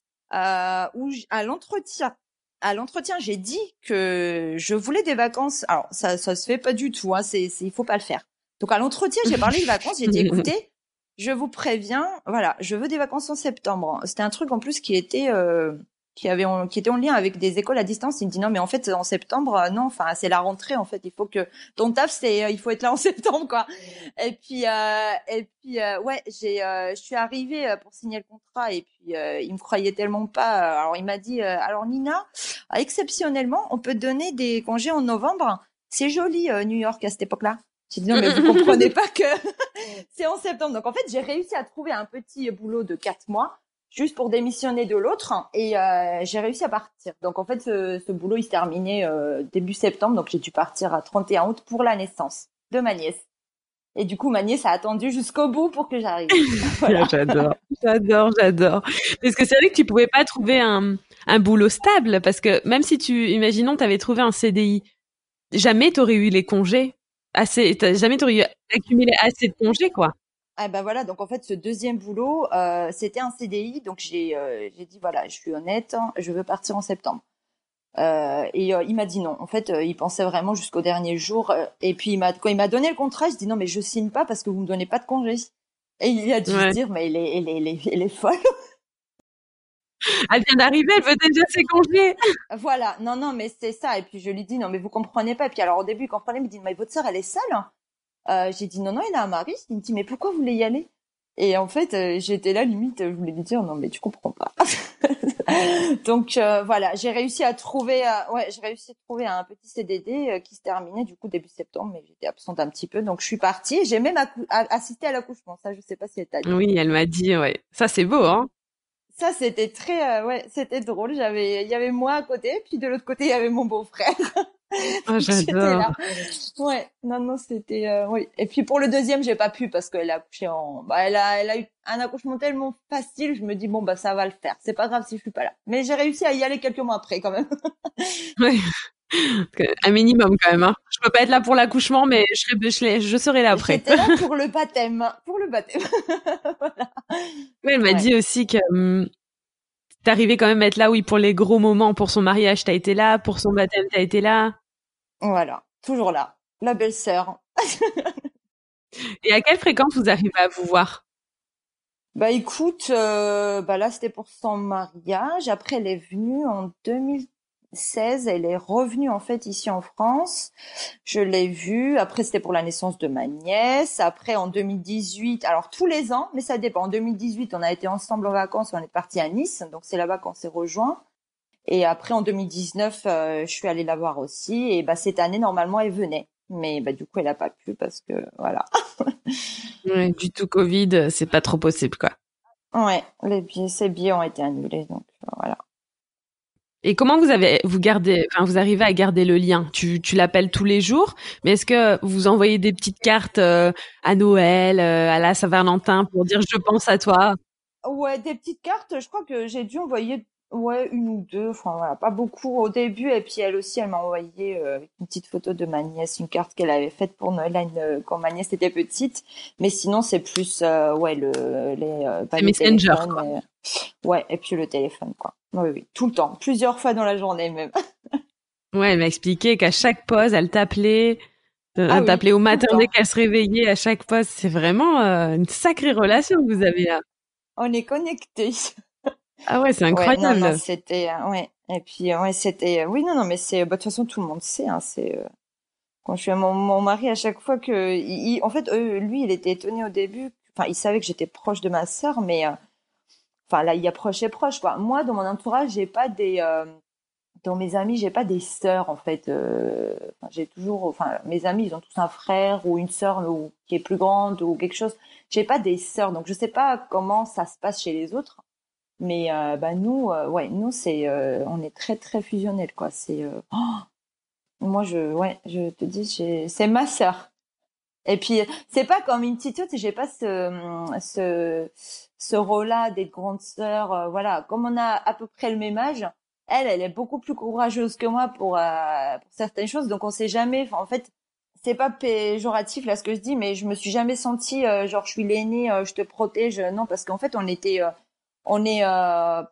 où à l'entretien à l'entretien, j'ai dit que je voulais des vacances. Alors ça ça se fait pas du tout hein, c'est il faut pas le faire. Donc à l'entretien, j'ai parlé de vacances, j'ai dit (laughs) écoutez, je vous préviens, voilà, je veux des vacances en septembre. C'était un truc en plus qui était euh, qui avait qui était en lien avec des écoles à distance. Il me dit non mais en fait en septembre euh, non, enfin c'est la rentrée en fait. Il faut que ton taf c'est euh, il faut être là en (laughs) septembre quoi. Et puis euh, et puis ouais j'ai je suis arrivée pour signer le contrat et puis il me croyait tellement pas. Alors il m'a dit alors Nina exceptionnellement on peut donner des congés en novembre. C'est joli New York à cette époque-là. J'ai dit non mais vous comprenez pas que (laughs) c'est en septembre. Donc en fait j'ai réussi à trouver un petit boulot de quatre mois juste pour démissionner de l'autre et euh, j'ai réussi à partir. Donc en fait ce, ce boulot il se terminait euh, début septembre donc j'ai dû partir à 31 août pour la naissance de ma nièce. Et du coup ma nièce a attendu jusqu'au bout pour que j'arrive. (laughs) (laughs) j'adore, j'adore, j'adore. Parce que c'est vrai que tu pouvais pas trouver un un boulot stable parce que même si tu imaginons tu avais trouvé un CDI, jamais tu aurais eu les congés assez, t'as jamais accumulé assez de congés, quoi. Ah ben voilà, donc en fait ce deuxième boulot, euh, c'était un CDI, donc j'ai euh, j'ai dit voilà, je suis honnête, hein, je veux partir en septembre. Euh, et il m'a dit non. En fait, il pensait vraiment jusqu'au dernier jour. et puis il m'a quand il m'a donné le contrat, je dis non mais je signe pas parce que vous me donnez pas de congé. Et il a dû se dire mais il est, il est, il est folle. Elle vient d'arriver, elle veut déjà ses congés. Voilà, non, non, mais c'est ça. Et puis je lui dis, non, mais vous comprenez pas. Et puis alors au début, il comprenait, il me dit, mais votre sœur, elle est seule. Euh, j'ai dit, non, non, il a un mari. Il me dit, mais pourquoi vous voulez y aller? Et en fait, euh, j'étais là, limite, je voulais lui dire, non, mais tu comprends pas. (laughs) Donc euh, voilà, j'ai réussi à trouver, ouais, j'ai réussi à trouver un petit CDD qui se terminait du coup début septembre, mais j'étais absente un petit peu, donc je suis partie. J'ai même assisté à l'accouchement. Ça, je sais pas si elle t'a dit. Oui, elle m'a dit, ouais. Ça, c'est beau, hein ça c'était très euh, ouais c'était drôle. J'avais il y avait moi à côté puis de l'autre côté il y avait mon beau-frère. (laughs) Oh, j'adore. Ouais non non c'était euh, oui. Et puis pour le deuxième j'ai pas pu parce qu'elle a accouché en bah elle a elle a eu un accouchement tellement facile je me dis bon bah ça va le faire. C'est pas grave si je suis pas là. Mais j'ai réussi à y aller quelques mois après quand même. Oui (laughs) un minimum quand même. Hein. Je peux pas être là pour l'accouchement, mais je serai, je, serai là après. J'étais là (laughs) pour le baptême, pour le baptême. (laughs) voilà. Elle m'a dit aussi que hum, t'arrivais quand même à être là, oui, pour les gros moments, pour son mariage, t'as été là, pour son baptême, t'as été là. Voilà, toujours là, la belle-sœur. Et à quelle fréquence vous arrivez à vous voir? Bah écoute, euh, bah là c'était pour son mariage. Après elle est venue en 2000 16, elle est revenue en fait ici en France. Je l'ai vue. Après, c'était pour la naissance de ma nièce. Après, en 2018, alors tous les ans, mais ça dépend. En 2018, on a été ensemble en vacances. On est parti à Nice, donc c'est là-bas qu'on s'est rejoint. Et après, en 2019, euh, je suis allée la voir aussi. Et bah cette année, normalement, elle venait. Mais bah du coup, elle a pas pu parce que voilà. (laughs) du tout Covid, c'est pas trop possible quoi. Ouais, les billets, ces billets ont été annulés, donc voilà. Et comment vous avez, vous gardez, enfin, vous arrivez à garder le lien? Tu, tu l'appelles tous les jours, mais est-ce que vous envoyez des petites cartes euh, à Noël, euh, à la Saint-Valentin pour dire je pense à toi? Ouais, des petites cartes. Je crois que j'ai dû envoyer ouais une ou deux. Enfin voilà, pas beaucoup au début. Et puis elle aussi, elle m'a envoyé euh, une petite photo de ma nièce, une carte qu'elle avait faite pour Noël quand ma nièce était petite. Mais sinon, c'est plus ouais le les, pas Messenger. Ouais, et puis le téléphone, quoi. Oui, oui, tout le temps, plusieurs fois dans la journée même. (laughs) ouais, elle m'a expliqué qu'à chaque pause, elle t'appelait, euh, ah elle t'appelait au matin dès qu'elle se réveillait. À chaque pause, c'est vraiment euh, une sacrée relation que vous avez là. On est connectés. Ah ouais, c'est (laughs) incroyable. Ouais, c'était, euh, ouais. Et puis, ouais, c'était, oui, non, non, mais c'est, bah, de toute façon, tout le monde sait, hein, c'est, quand je suis à mon, mon, mari, à chaque fois que, il, en fait, lui, il était étonné au début. Enfin, il savait que j'étais proche de ma sœur, mais enfin là il y a proche et proche quoi. Moi dans mon entourage j'ai pas des dans mes amis, j'ai pas des sœurs en fait. Euh, j'ai toujours, enfin, mes amis, ils ont tous un frère ou une sœur ou, qui est plus grande ou quelque chose. J'ai pas des sœurs, donc je sais pas comment ça se passe chez les autres. Mais euh, bah nous, euh, ouais, nous c'est, euh, on est très très fusionnels quoi. C'est, euh, oh moi je, ouais, je te dis, c'est ma sœur. Et puis c'est pas comme une petite j'ai pas ce ce ce rôle-là des grandes sœurs. voilà, comme on a à peu près le même âge elle, elle est beaucoup plus courageuse que moi pour, euh, pour certaines choses. Donc on sait jamais. En fait, c'est pas péjoratif là ce que je dis, mais je me suis jamais sentie euh, genre je suis l'aînée, euh, je te protège. Non, parce qu'en fait on était, on est,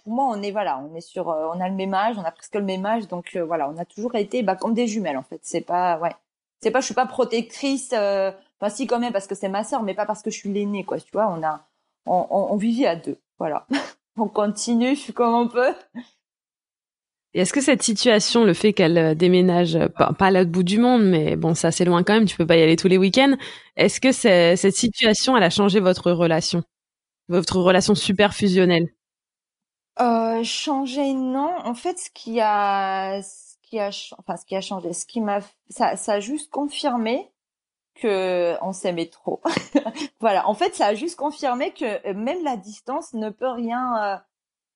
pour moi on est voilà, on est sur, on a le même âge, on a presque le même âge, donc voilà, on a toujours été bah, comme des jumelles en fait. C'est pas ouais, c'est pas je suis pas protectrice. Enfin si quand même parce que c'est ma sœur, mais pas parce que je suis l'aînée quoi. Tu vois, on a, on, on, on vivait à deux. Voilà. (laughs) on continue, je suis comme on peut. Et est-ce que cette situation, le fait qu'elle euh, déménage, euh, pas, pas à l'autre bout du monde, mais bon, ça c'est loin quand même, tu peux pas y aller tous les week-ends, est-ce que cette situation, elle a changé votre relation? Votre relation super fusionnelle euh, Changé, non. En fait, ce qui a, ce qui a, enfin, ce qui a changé, ce qui m'a, ça, ça a juste confirmé que on s'aimait trop. (laughs) voilà. En fait, ça a juste confirmé que euh, même la distance ne peut rien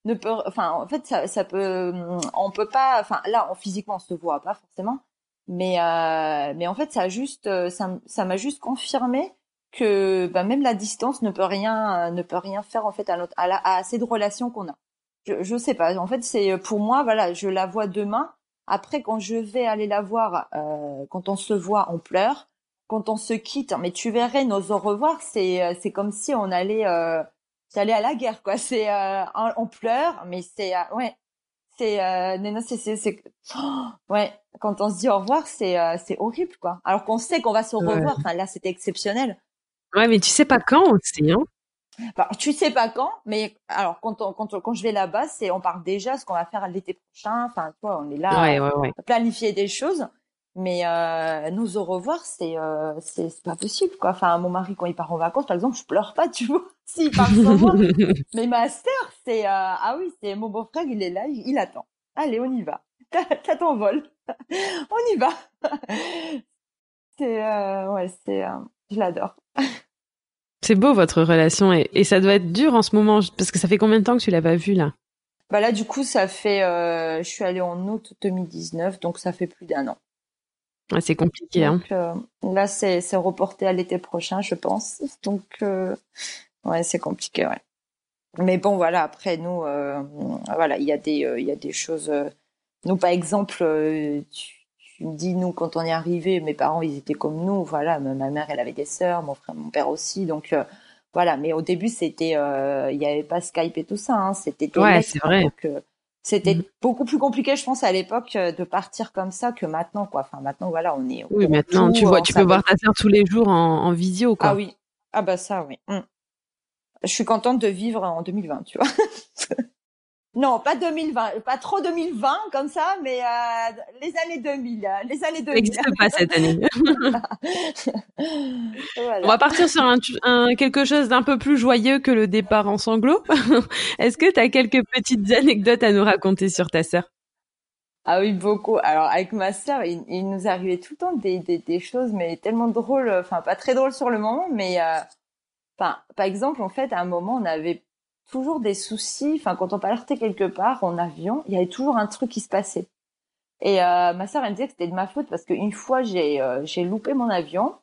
ne peut, enfin, en fait, ça, ça peut, on peut pas, enfin, là, physiquement, on se voit pas forcément, mais, euh, mais en fait, ça juste, ça, ça m'a juste confirmé que, bah, même la distance ne peut rien, ne peut rien faire en fait à notre, à, la, à cette relation qu'on a. Je, je sais pas. En fait, c'est pour moi, voilà, je la vois demain. Après, quand je vais aller la voir, euh, quand on se voit, on pleure. Quand on se quitte, mais tu verrais nos au revoir, c'est, c'est comme si on allait. Euh, aller à la guerre quoi c'est euh, on pleure mais c'est euh, ouais c'est euh, non c'est c'est oh, (gasps) ouais quand on se dit au revoir c'est euh, c'est horrible quoi alors qu'on sait qu'on va se revoir enfin là c'était exceptionnel ouais mais tu sais pas quand aussi hein bah, tu sais pas quand, mais alors quand on, quand, quand je vais là-bas, c'est on parle déjà ce qu'on va faire l'été prochain. Enfin, toi, on est là, ouais, ouais, ouais. planifier des choses. Mais euh, nous au revoir, c'est euh, c'est pas possible quoi. Enfin, mon mari quand il part en vacances, par exemple, je pleure pas, tu vois, (laughs) s'il part sans moi. (laughs) Mais ma sœur, c'est euh, ah oui, c'est mon beau-frère, il est là, il, attend. Allez, on y va. (laughs) T'as ton vol, on y va. c'est ouais, c'est je l'adore. c'est beau votre relation et, et ça doit être dur en ce moment parce que ça fait combien de temps que tu l'as pas vu là? Bah là, du coup, ça fait, je suis allée en août 2019, donc ça fait plus d'un an c'est compliqué. hein. Euh, là, c'est reporté à l'été prochain, je pense. Donc, euh, ouais, c'est compliqué, ouais. Mais bon, voilà. Après, nous, euh, voilà, il y a des, il y a des choses. nous, par exemple, tu, tu, me dis, nous, quand on est arrivé, mes parents, ils étaient comme nous. Voilà, ma mère, elle avait des sœurs, mon frère, mon père aussi. Donc, voilà. Mais au début, c'était, il n'y avait pas Skype et tout ça. Hein, c'était. Ouais, c'est vrai. Donc, c'était mmh. beaucoup plus compliqué, je pense, à l'époque euh, de partir comme ça que maintenant, quoi. Enfin, maintenant, voilà, on est. Oui, maintenant, tu vois, tu peux voir ta sœur tous les jours en, en visio, quoi. Ah oui. Ah bah ça, oui. Mmh. Je suis contente de vivre en 2020, tu vois. (laughs) Non, pas 2020, pas trop 2020 comme ça, mais euh, les années 2000, euh, les années 2000. N'existe pas cette année. (laughs) voilà. On va partir sur un, un quelque chose d'un peu plus joyeux que le départ en sanglots. (laughs) Est-ce que tu as quelques petites anecdotes à nous raconter sur ta sœur? Ah oui, beaucoup. Alors avec ma sœur, il, il, nous arrivait tout le temps des, des, des, choses, mais tellement drôles, enfin pas très drôles sur le moment, mais euh, enfin par exemple, en fait, à un moment, on avait toujours des soucis. Enfin, quand on partait quelque part en avion, il y avait toujours un truc qui se passait. Et euh, ma sœur, elle me disait que c'était de ma faute parce qu'une fois, j'ai euh, loupé mon avion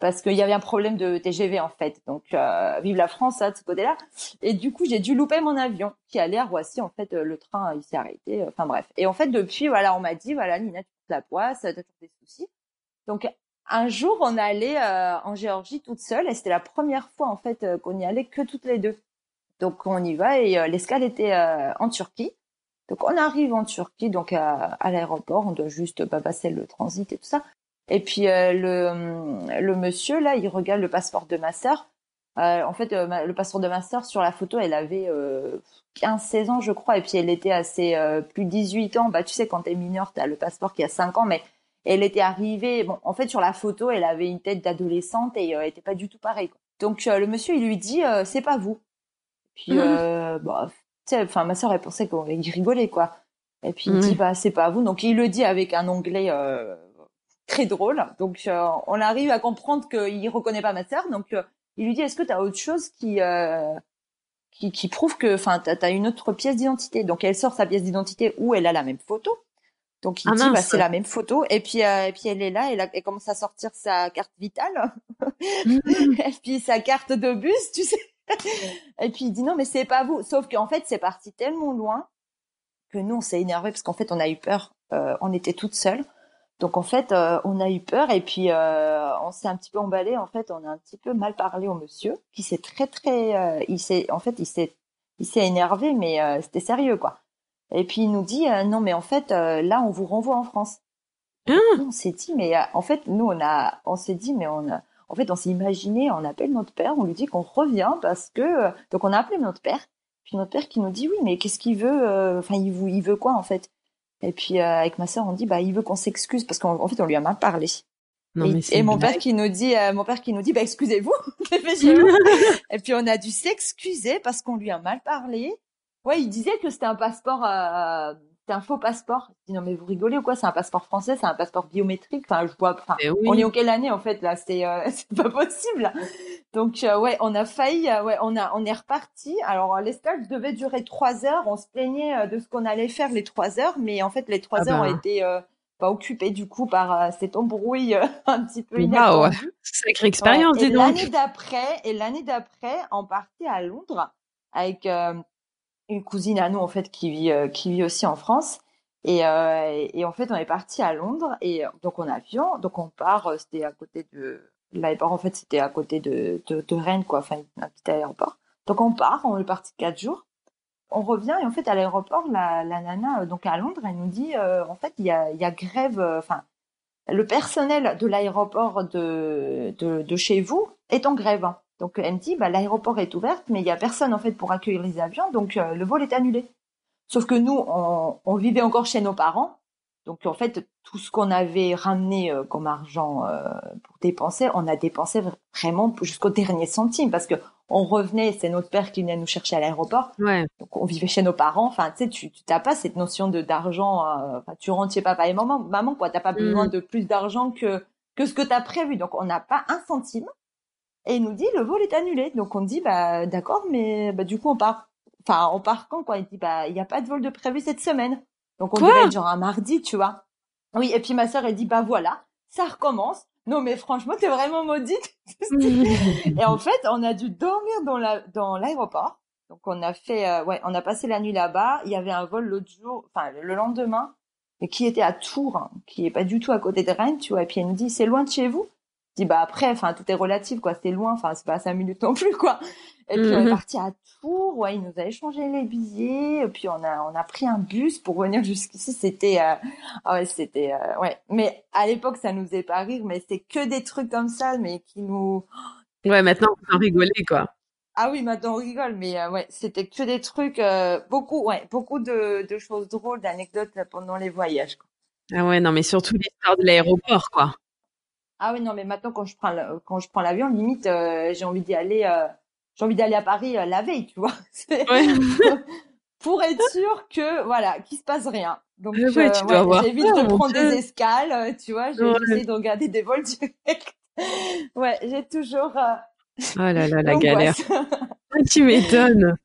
parce qu'il y avait un problème de TGV en fait. Donc, euh, vive la France hein, de ce côté-là. Et du coup, j'ai dû louper mon avion qui allait à Roissy. En fait, le train, il s'est arrêté. Enfin bref. Et en fait, depuis, voilà, on m'a dit, voilà, Nina, tu te la poisse, t'as toujours des soucis. Donc, un jour, on allait en Géorgie toute seule et c'était la première fois en fait qu'on y allait que toutes les deux. Donc on y va et euh, l'escale était euh, en Turquie. Donc on arrive en Turquie, donc à, l'aéroport, on doit juste bah, passer le transit et tout ça. Et puis euh, le, monsieur là, il regarde le passeport de ma sœur. en fait, le passeport de ma sœur sur la photo, elle avait 15-16 ans, je crois, et puis elle était assez plus 18 ans. Bah tu sais, quand t'es mineur, t'as le passeport qui a 5 ans, mais elle était arrivée. Bon, en fait, sur la photo, elle avait une tête d'adolescente et elle était pas du tout pareille. Donc le monsieur, il lui dit, c'est pas vous. Puis, euh, bah, tu sais, enfin, ma sœur, elle pensait qu'on rigolait, quoi. Et puis, il dit, bah, c'est pas à vous. Donc, il le dit avec un anglais euh, très drôle. Donc, euh, on arrive à comprendre qu'il reconnaît pas ma sœur. Donc, il lui dit, est-ce que tu as autre chose qui, euh, qui, qui prouve que, enfin, t'as as une autre pièce d'identité? Donc, elle sort sa pièce d'identité où elle a la même photo. Donc, il Ah dit, bah, c'est la même photo. Et puis, euh, et puis, elle est là, elle, a- elle commence à sortir sa carte vitale. (laughs) et puis, sa carte de bus, tu sais. Et puis, il dit, non, mais c'est pas vous. Sauf qu'en fait, c'est parti tellement loin que nous, on s'est énervé parce qu'en fait, on a eu peur. Euh, on était toutes seules. Donc, en fait, euh, on a eu peur et puis euh, on s'est un petit peu emballé. En fait, on a un petit peu mal parlé au monsieur qui s'est très, très... il s'est, en fait, il s'est, il s'est énervé, mais c'était sérieux, quoi. Et puis, il nous dit, non, mais en fait, là, on vous renvoie en France. Ah. On s'est dit, mais en fait, nous, on a, on s'est dit, mais on a, en fait, on s'est imaginé, on appelle notre père, on lui dit qu'on revient parce que, euh, donc on a appelé notre père, puis notre père qui nous dit, oui, mais qu'est-ce qu'il veut, euh, enfin, il, veut- il veut quoi, en fait? Et puis, euh, avec ma sœur, on dit, bah, il veut qu'on s'excuse parce qu'en en fait, on lui a mal parlé. Non, et, mon père qui nous dit, euh, mon père qui nous dit, bah, excusez-vous. (laughs) (laughs) (laughs) et puis, on a dû s'excuser parce qu'on lui a mal parlé. Ouais, il disait que c'était un passeport, euh, un faux passeport. Je dis, non, mais vous rigolez ou quoi? C'est un passeport français, c'est un passeport biométrique. Enfin, je vois, enfin, oui. on est en quelle année, en fait, là? C'est, euh, (laughs) c'est pas possible. Donc, euh, ouais, on a failli, euh, ouais, on a, on est reparti. Alors, euh, les stages devaient durer trois heures. On se plaignait de ce qu'on allait faire les trois heures, mais en fait, les trois Ah heures ont été, euh, pas occupées, du coup, par cette embrouille (laughs) un petit peu inattendue. Sacrée expérience, Ouais, dis donc. l'année d'après, et l'année d'après, on partait à Londres avec une cousine à nous en fait qui vit euh, qui vit aussi en France. Et, euh, et, en fait, on est parti à Londres et euh, donc en avion, donc on part. C'était à côté de l'aéroport. En fait, c'était à côté de, de de Rennes quoi, enfin un petit aéroport. Donc on part, on est parti quatre jours. On revient et en fait à l'aéroport, la, la nana donc à Londres, elle nous dit en fait il y a y a grève, enfin le personnel de l'aéroport de, de, de chez vous est en grève. Donc elle me dit, bah, l'aéroport est ouvert, mais il y a personne en fait pour accueillir les avions, donc euh, le vol est annulé. Sauf que nous, on, on vivait encore chez nos parents, donc en fait tout ce qu'on avait ramené euh, comme argent euh, pour dépenser, on a dépensé vra- vraiment jusqu'au dernier centime, parce que on revenait, c'est notre père qui venait nous chercher à l'aéroport, Ouais. donc on vivait chez nos parents. Enfin, tu sais, tu tu t'as pas cette notion de d'argent. tu rentres chez papa et maman, maman quoi. T'as pas besoin Mhm. de plus d'argent que que ce que t'as prévu. Donc on n'a pas un centime. Et il nous dit le vol est annulé. Donc on dit bah d'accord, mais bah du coup on part. Enfin, on part quand quoi? Il dit bah il y a pas de vol de prévu cette semaine. Donc on Quoi? devait être genre un mardi, tu vois. Oui. Et puis ma sœur elle dit bah voilà, ça recommence. Non mais franchement t'es vraiment maudite. (laughs) Et en fait, on a dû dormir dans la dans l'aéroport. Donc on a fait euh, ouais, on a passé la nuit là-bas, il y avait un vol l'autre jour, enfin le lendemain qui était à Tours, hein, qui est pas du tout à côté de Rennes, tu vois. Et puis elle nous dit c'est loin de chez vous. Je dis bah après enfin tout est relatif quoi, c'est loin, enfin c'est pas cinq minutes non plus quoi. Et puis on est Mhm. parti à Tours, ouais, ils nous a échangé les billets, et puis on a on a pris un bus pour venir jusqu'ici, c'était euh, ah ouais, c'était euh, ouais, mais à l'époque ça nous faisait pas rire, mais c'est que des trucs comme ça mais qui nous Ouais, maintenant, on peut en rigoler, quoi. ah oui, maintenant on rigole, mais euh, ouais, c'était que des trucs, euh, beaucoup, ouais, beaucoup de, de choses drôles, d'anecdotes pendant les voyages. quoi. Ah ouais, non, mais surtout l'histoire de l'aéroport, quoi. Ah oui, non, mais maintenant quand je prends le- quand je prends l'avion, limite, euh, j'ai envie d'y aller, euh, j'ai envie d'aller à Paris euh, la veille, tu vois, (laughs) Ouais. (laughs) pour être sûr que voilà, qu'il se passe rien. Donc ouais, j'évite de prendre Dieu. des escales, tu vois, essayé de regarder des vols directs. (laughs) ouais, j'ai toujours Oh là là, la galère. Ah, tu m'étonnes.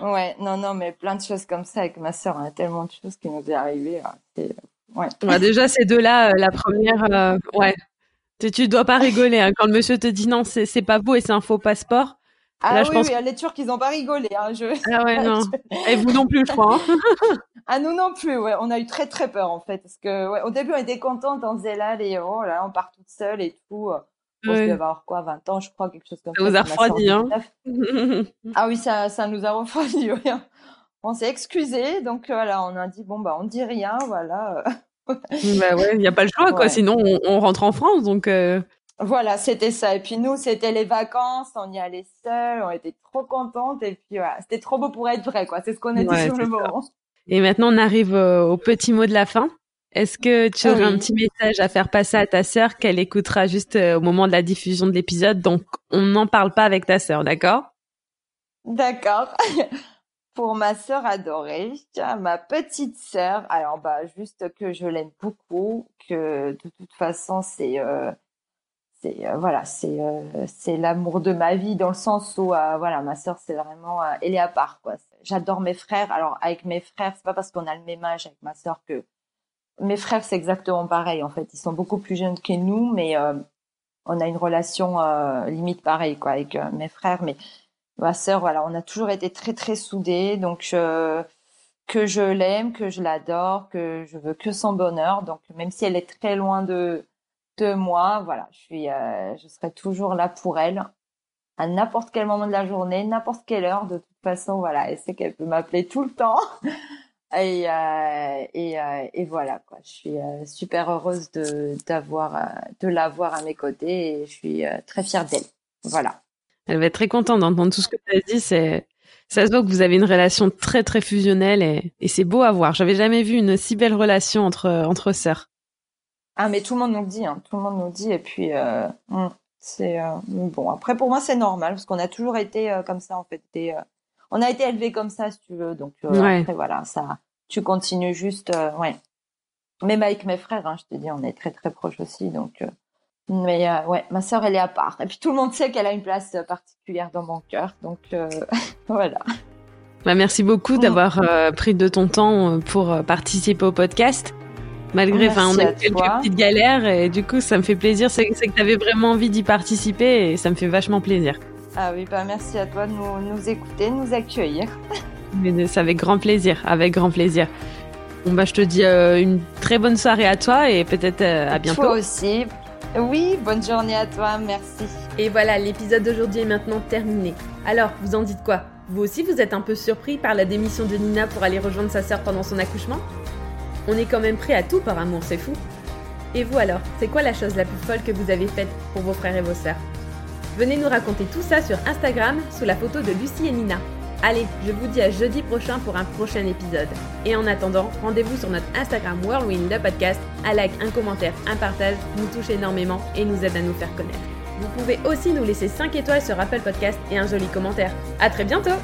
Ouais, non, non, mais plein de choses comme ça avec ma sœur. On a tellement de choses qui nous est arrivé. euh, c'est- Ouais. bah, déjà, ces deux-là, euh, la première, euh, ouais. Tu, tu dois pas rigoler, hein. Quand le monsieur te dit non, c'est, pas beau et c'est un faux passeport. Ah Là, oui, je pense oui, les Turcs, ils ont pas rigolé. Hein, je... Ah ouais, (laughs) non. Et vous non plus, je crois. hein. (laughs) Ah, nous non plus, ouais. On a eu très, très peur, en fait. Parce que, ouais, au début, on était contente. On disait là, les, oh là, on part toute seule et tout. Ouais. devait avoir quoi, 20 ans, je crois, quelque chose comme Ça ça. vous a refroidi, hein. 19. (laughs) Ah oui, ça, ça nous a refroidi, oui. On s'est excusé, donc voilà, on a dit, bon, bah, on dit rien, voilà. Bah ouais, il y a pas le choix, quoi. Ouais. Sinon, on, on rentre en France, donc. euh, Voilà, c'était ça. Et puis nous, c'était les vacances, on y allait seuls, on était trop contentes. Et puis voilà, c'était trop beau pour être vrai, quoi. C'est ce qu'on a dit Ouais, sur le ça. moment. Et maintenant, on arrive euh, au petit mot de la fin. Est-ce que tu Ah aurais un petit message à faire passer à ta sœur qu'elle écoutera juste euh, au moment de la diffusion de l'épisode? Donc, on n'en parle pas avec ta sœur, d'accord? D'accord. (laughs) Pour ma sœur adorée, ma petite sœur, alors bah juste que je l'aime beaucoup, que de toute façon c'est euh, c'est euh, voilà c'est euh, c'est l'amour de ma vie dans le sens où voilà ma sœur c'est vraiment elle est à part quoi. J'adore mes frères. Alors avec mes frères c'est pas parce qu'on a le même âge avec ma sœur que mes frères c'est exactement pareil en fait. Ils sont beaucoup plus jeunes que nous mais on a une relation limite pareille quoi avec mes frères mais ma sœur, voilà, on a toujours été très très soudés, donc que je l'aime, que je l'adore, que je veux que son bonheur. Donc même si elle est très loin de de moi, voilà, je suis, euh, je serai toujours là pour elle à n'importe quel moment de la journée, n'importe quelle heure. De toute façon, voilà, elle sait qu'elle peut m'appeler tout le temps. (laughs) Et, euh, et, euh, et, voilà quoi. Je suis super heureuse de d'avoir de l'avoir à mes côtés et je suis très fière d'elle. Voilà. Elle va être très contente d'entendre tout ce que tu as dit. C'est, ça se voit que vous avez une relation très très fusionnelle et, et c'est beau à voir. J'avais jamais vu une si belle relation entre entre sœurs. Ah mais tout le monde nous le dit, hein. tout le monde nous le dit et puis euh, hum, c'est euh, bon. Après pour moi c'est normal parce qu'on a toujours été euh, comme ça en fait. On a été élevé comme ça si tu veux. Donc après voilà ça. Tu continues juste ouais. Même avec mes frères, hein, je te dis, on est très très proches aussi donc. Mais euh, ouais, ma sœur, elle est à part. Et puis tout le monde sait qu'elle a une place particulière dans mon cœur. Donc euh, (laughs) voilà. Bah, merci beaucoup mm. d'avoir euh, pris de ton temps pour participer au podcast. Malgré, enfin, on a eu quelques petites galères et du coup, ça me fait plaisir. C'est que tu avais vraiment envie d'y participer et ça me fait vachement plaisir. Ah oui, bah merci à toi de nous, nous écouter, de nous accueillir. (laughs) Mais c'est avec grand plaisir, avec grand plaisir. Bon bah je te dis une très bonne soirée à toi et peut-être à bientôt. Toi aussi. Oui, bonne journée à toi, merci. Et voilà, l'épisode d'aujourd'hui est maintenant terminé. Alors, vous en dites quoi? Vous aussi, vous êtes un peu surpris par la démission de Nina pour aller rejoindre sa sœur pendant son accouchement? On est quand même prêt à tout par amour, c'est fou. Et vous alors, c'est quoi la chose la plus folle que vous avez faite pour vos frères et vos sœurs? Venez nous raconter tout ça sur Instagram sous la photo de Lucie et Nina. Allez, je vous dis à jeudi prochain pour un prochain épisode. Et en attendant, rendez-vous sur notre Instagram Whirlwind, le podcast. Un like, un commentaire, un partage nous touche énormément et nous aide à nous faire connaître. Vous pouvez aussi nous laisser 5 étoiles sur Apple Podcast et un joli commentaire. À très bientôt!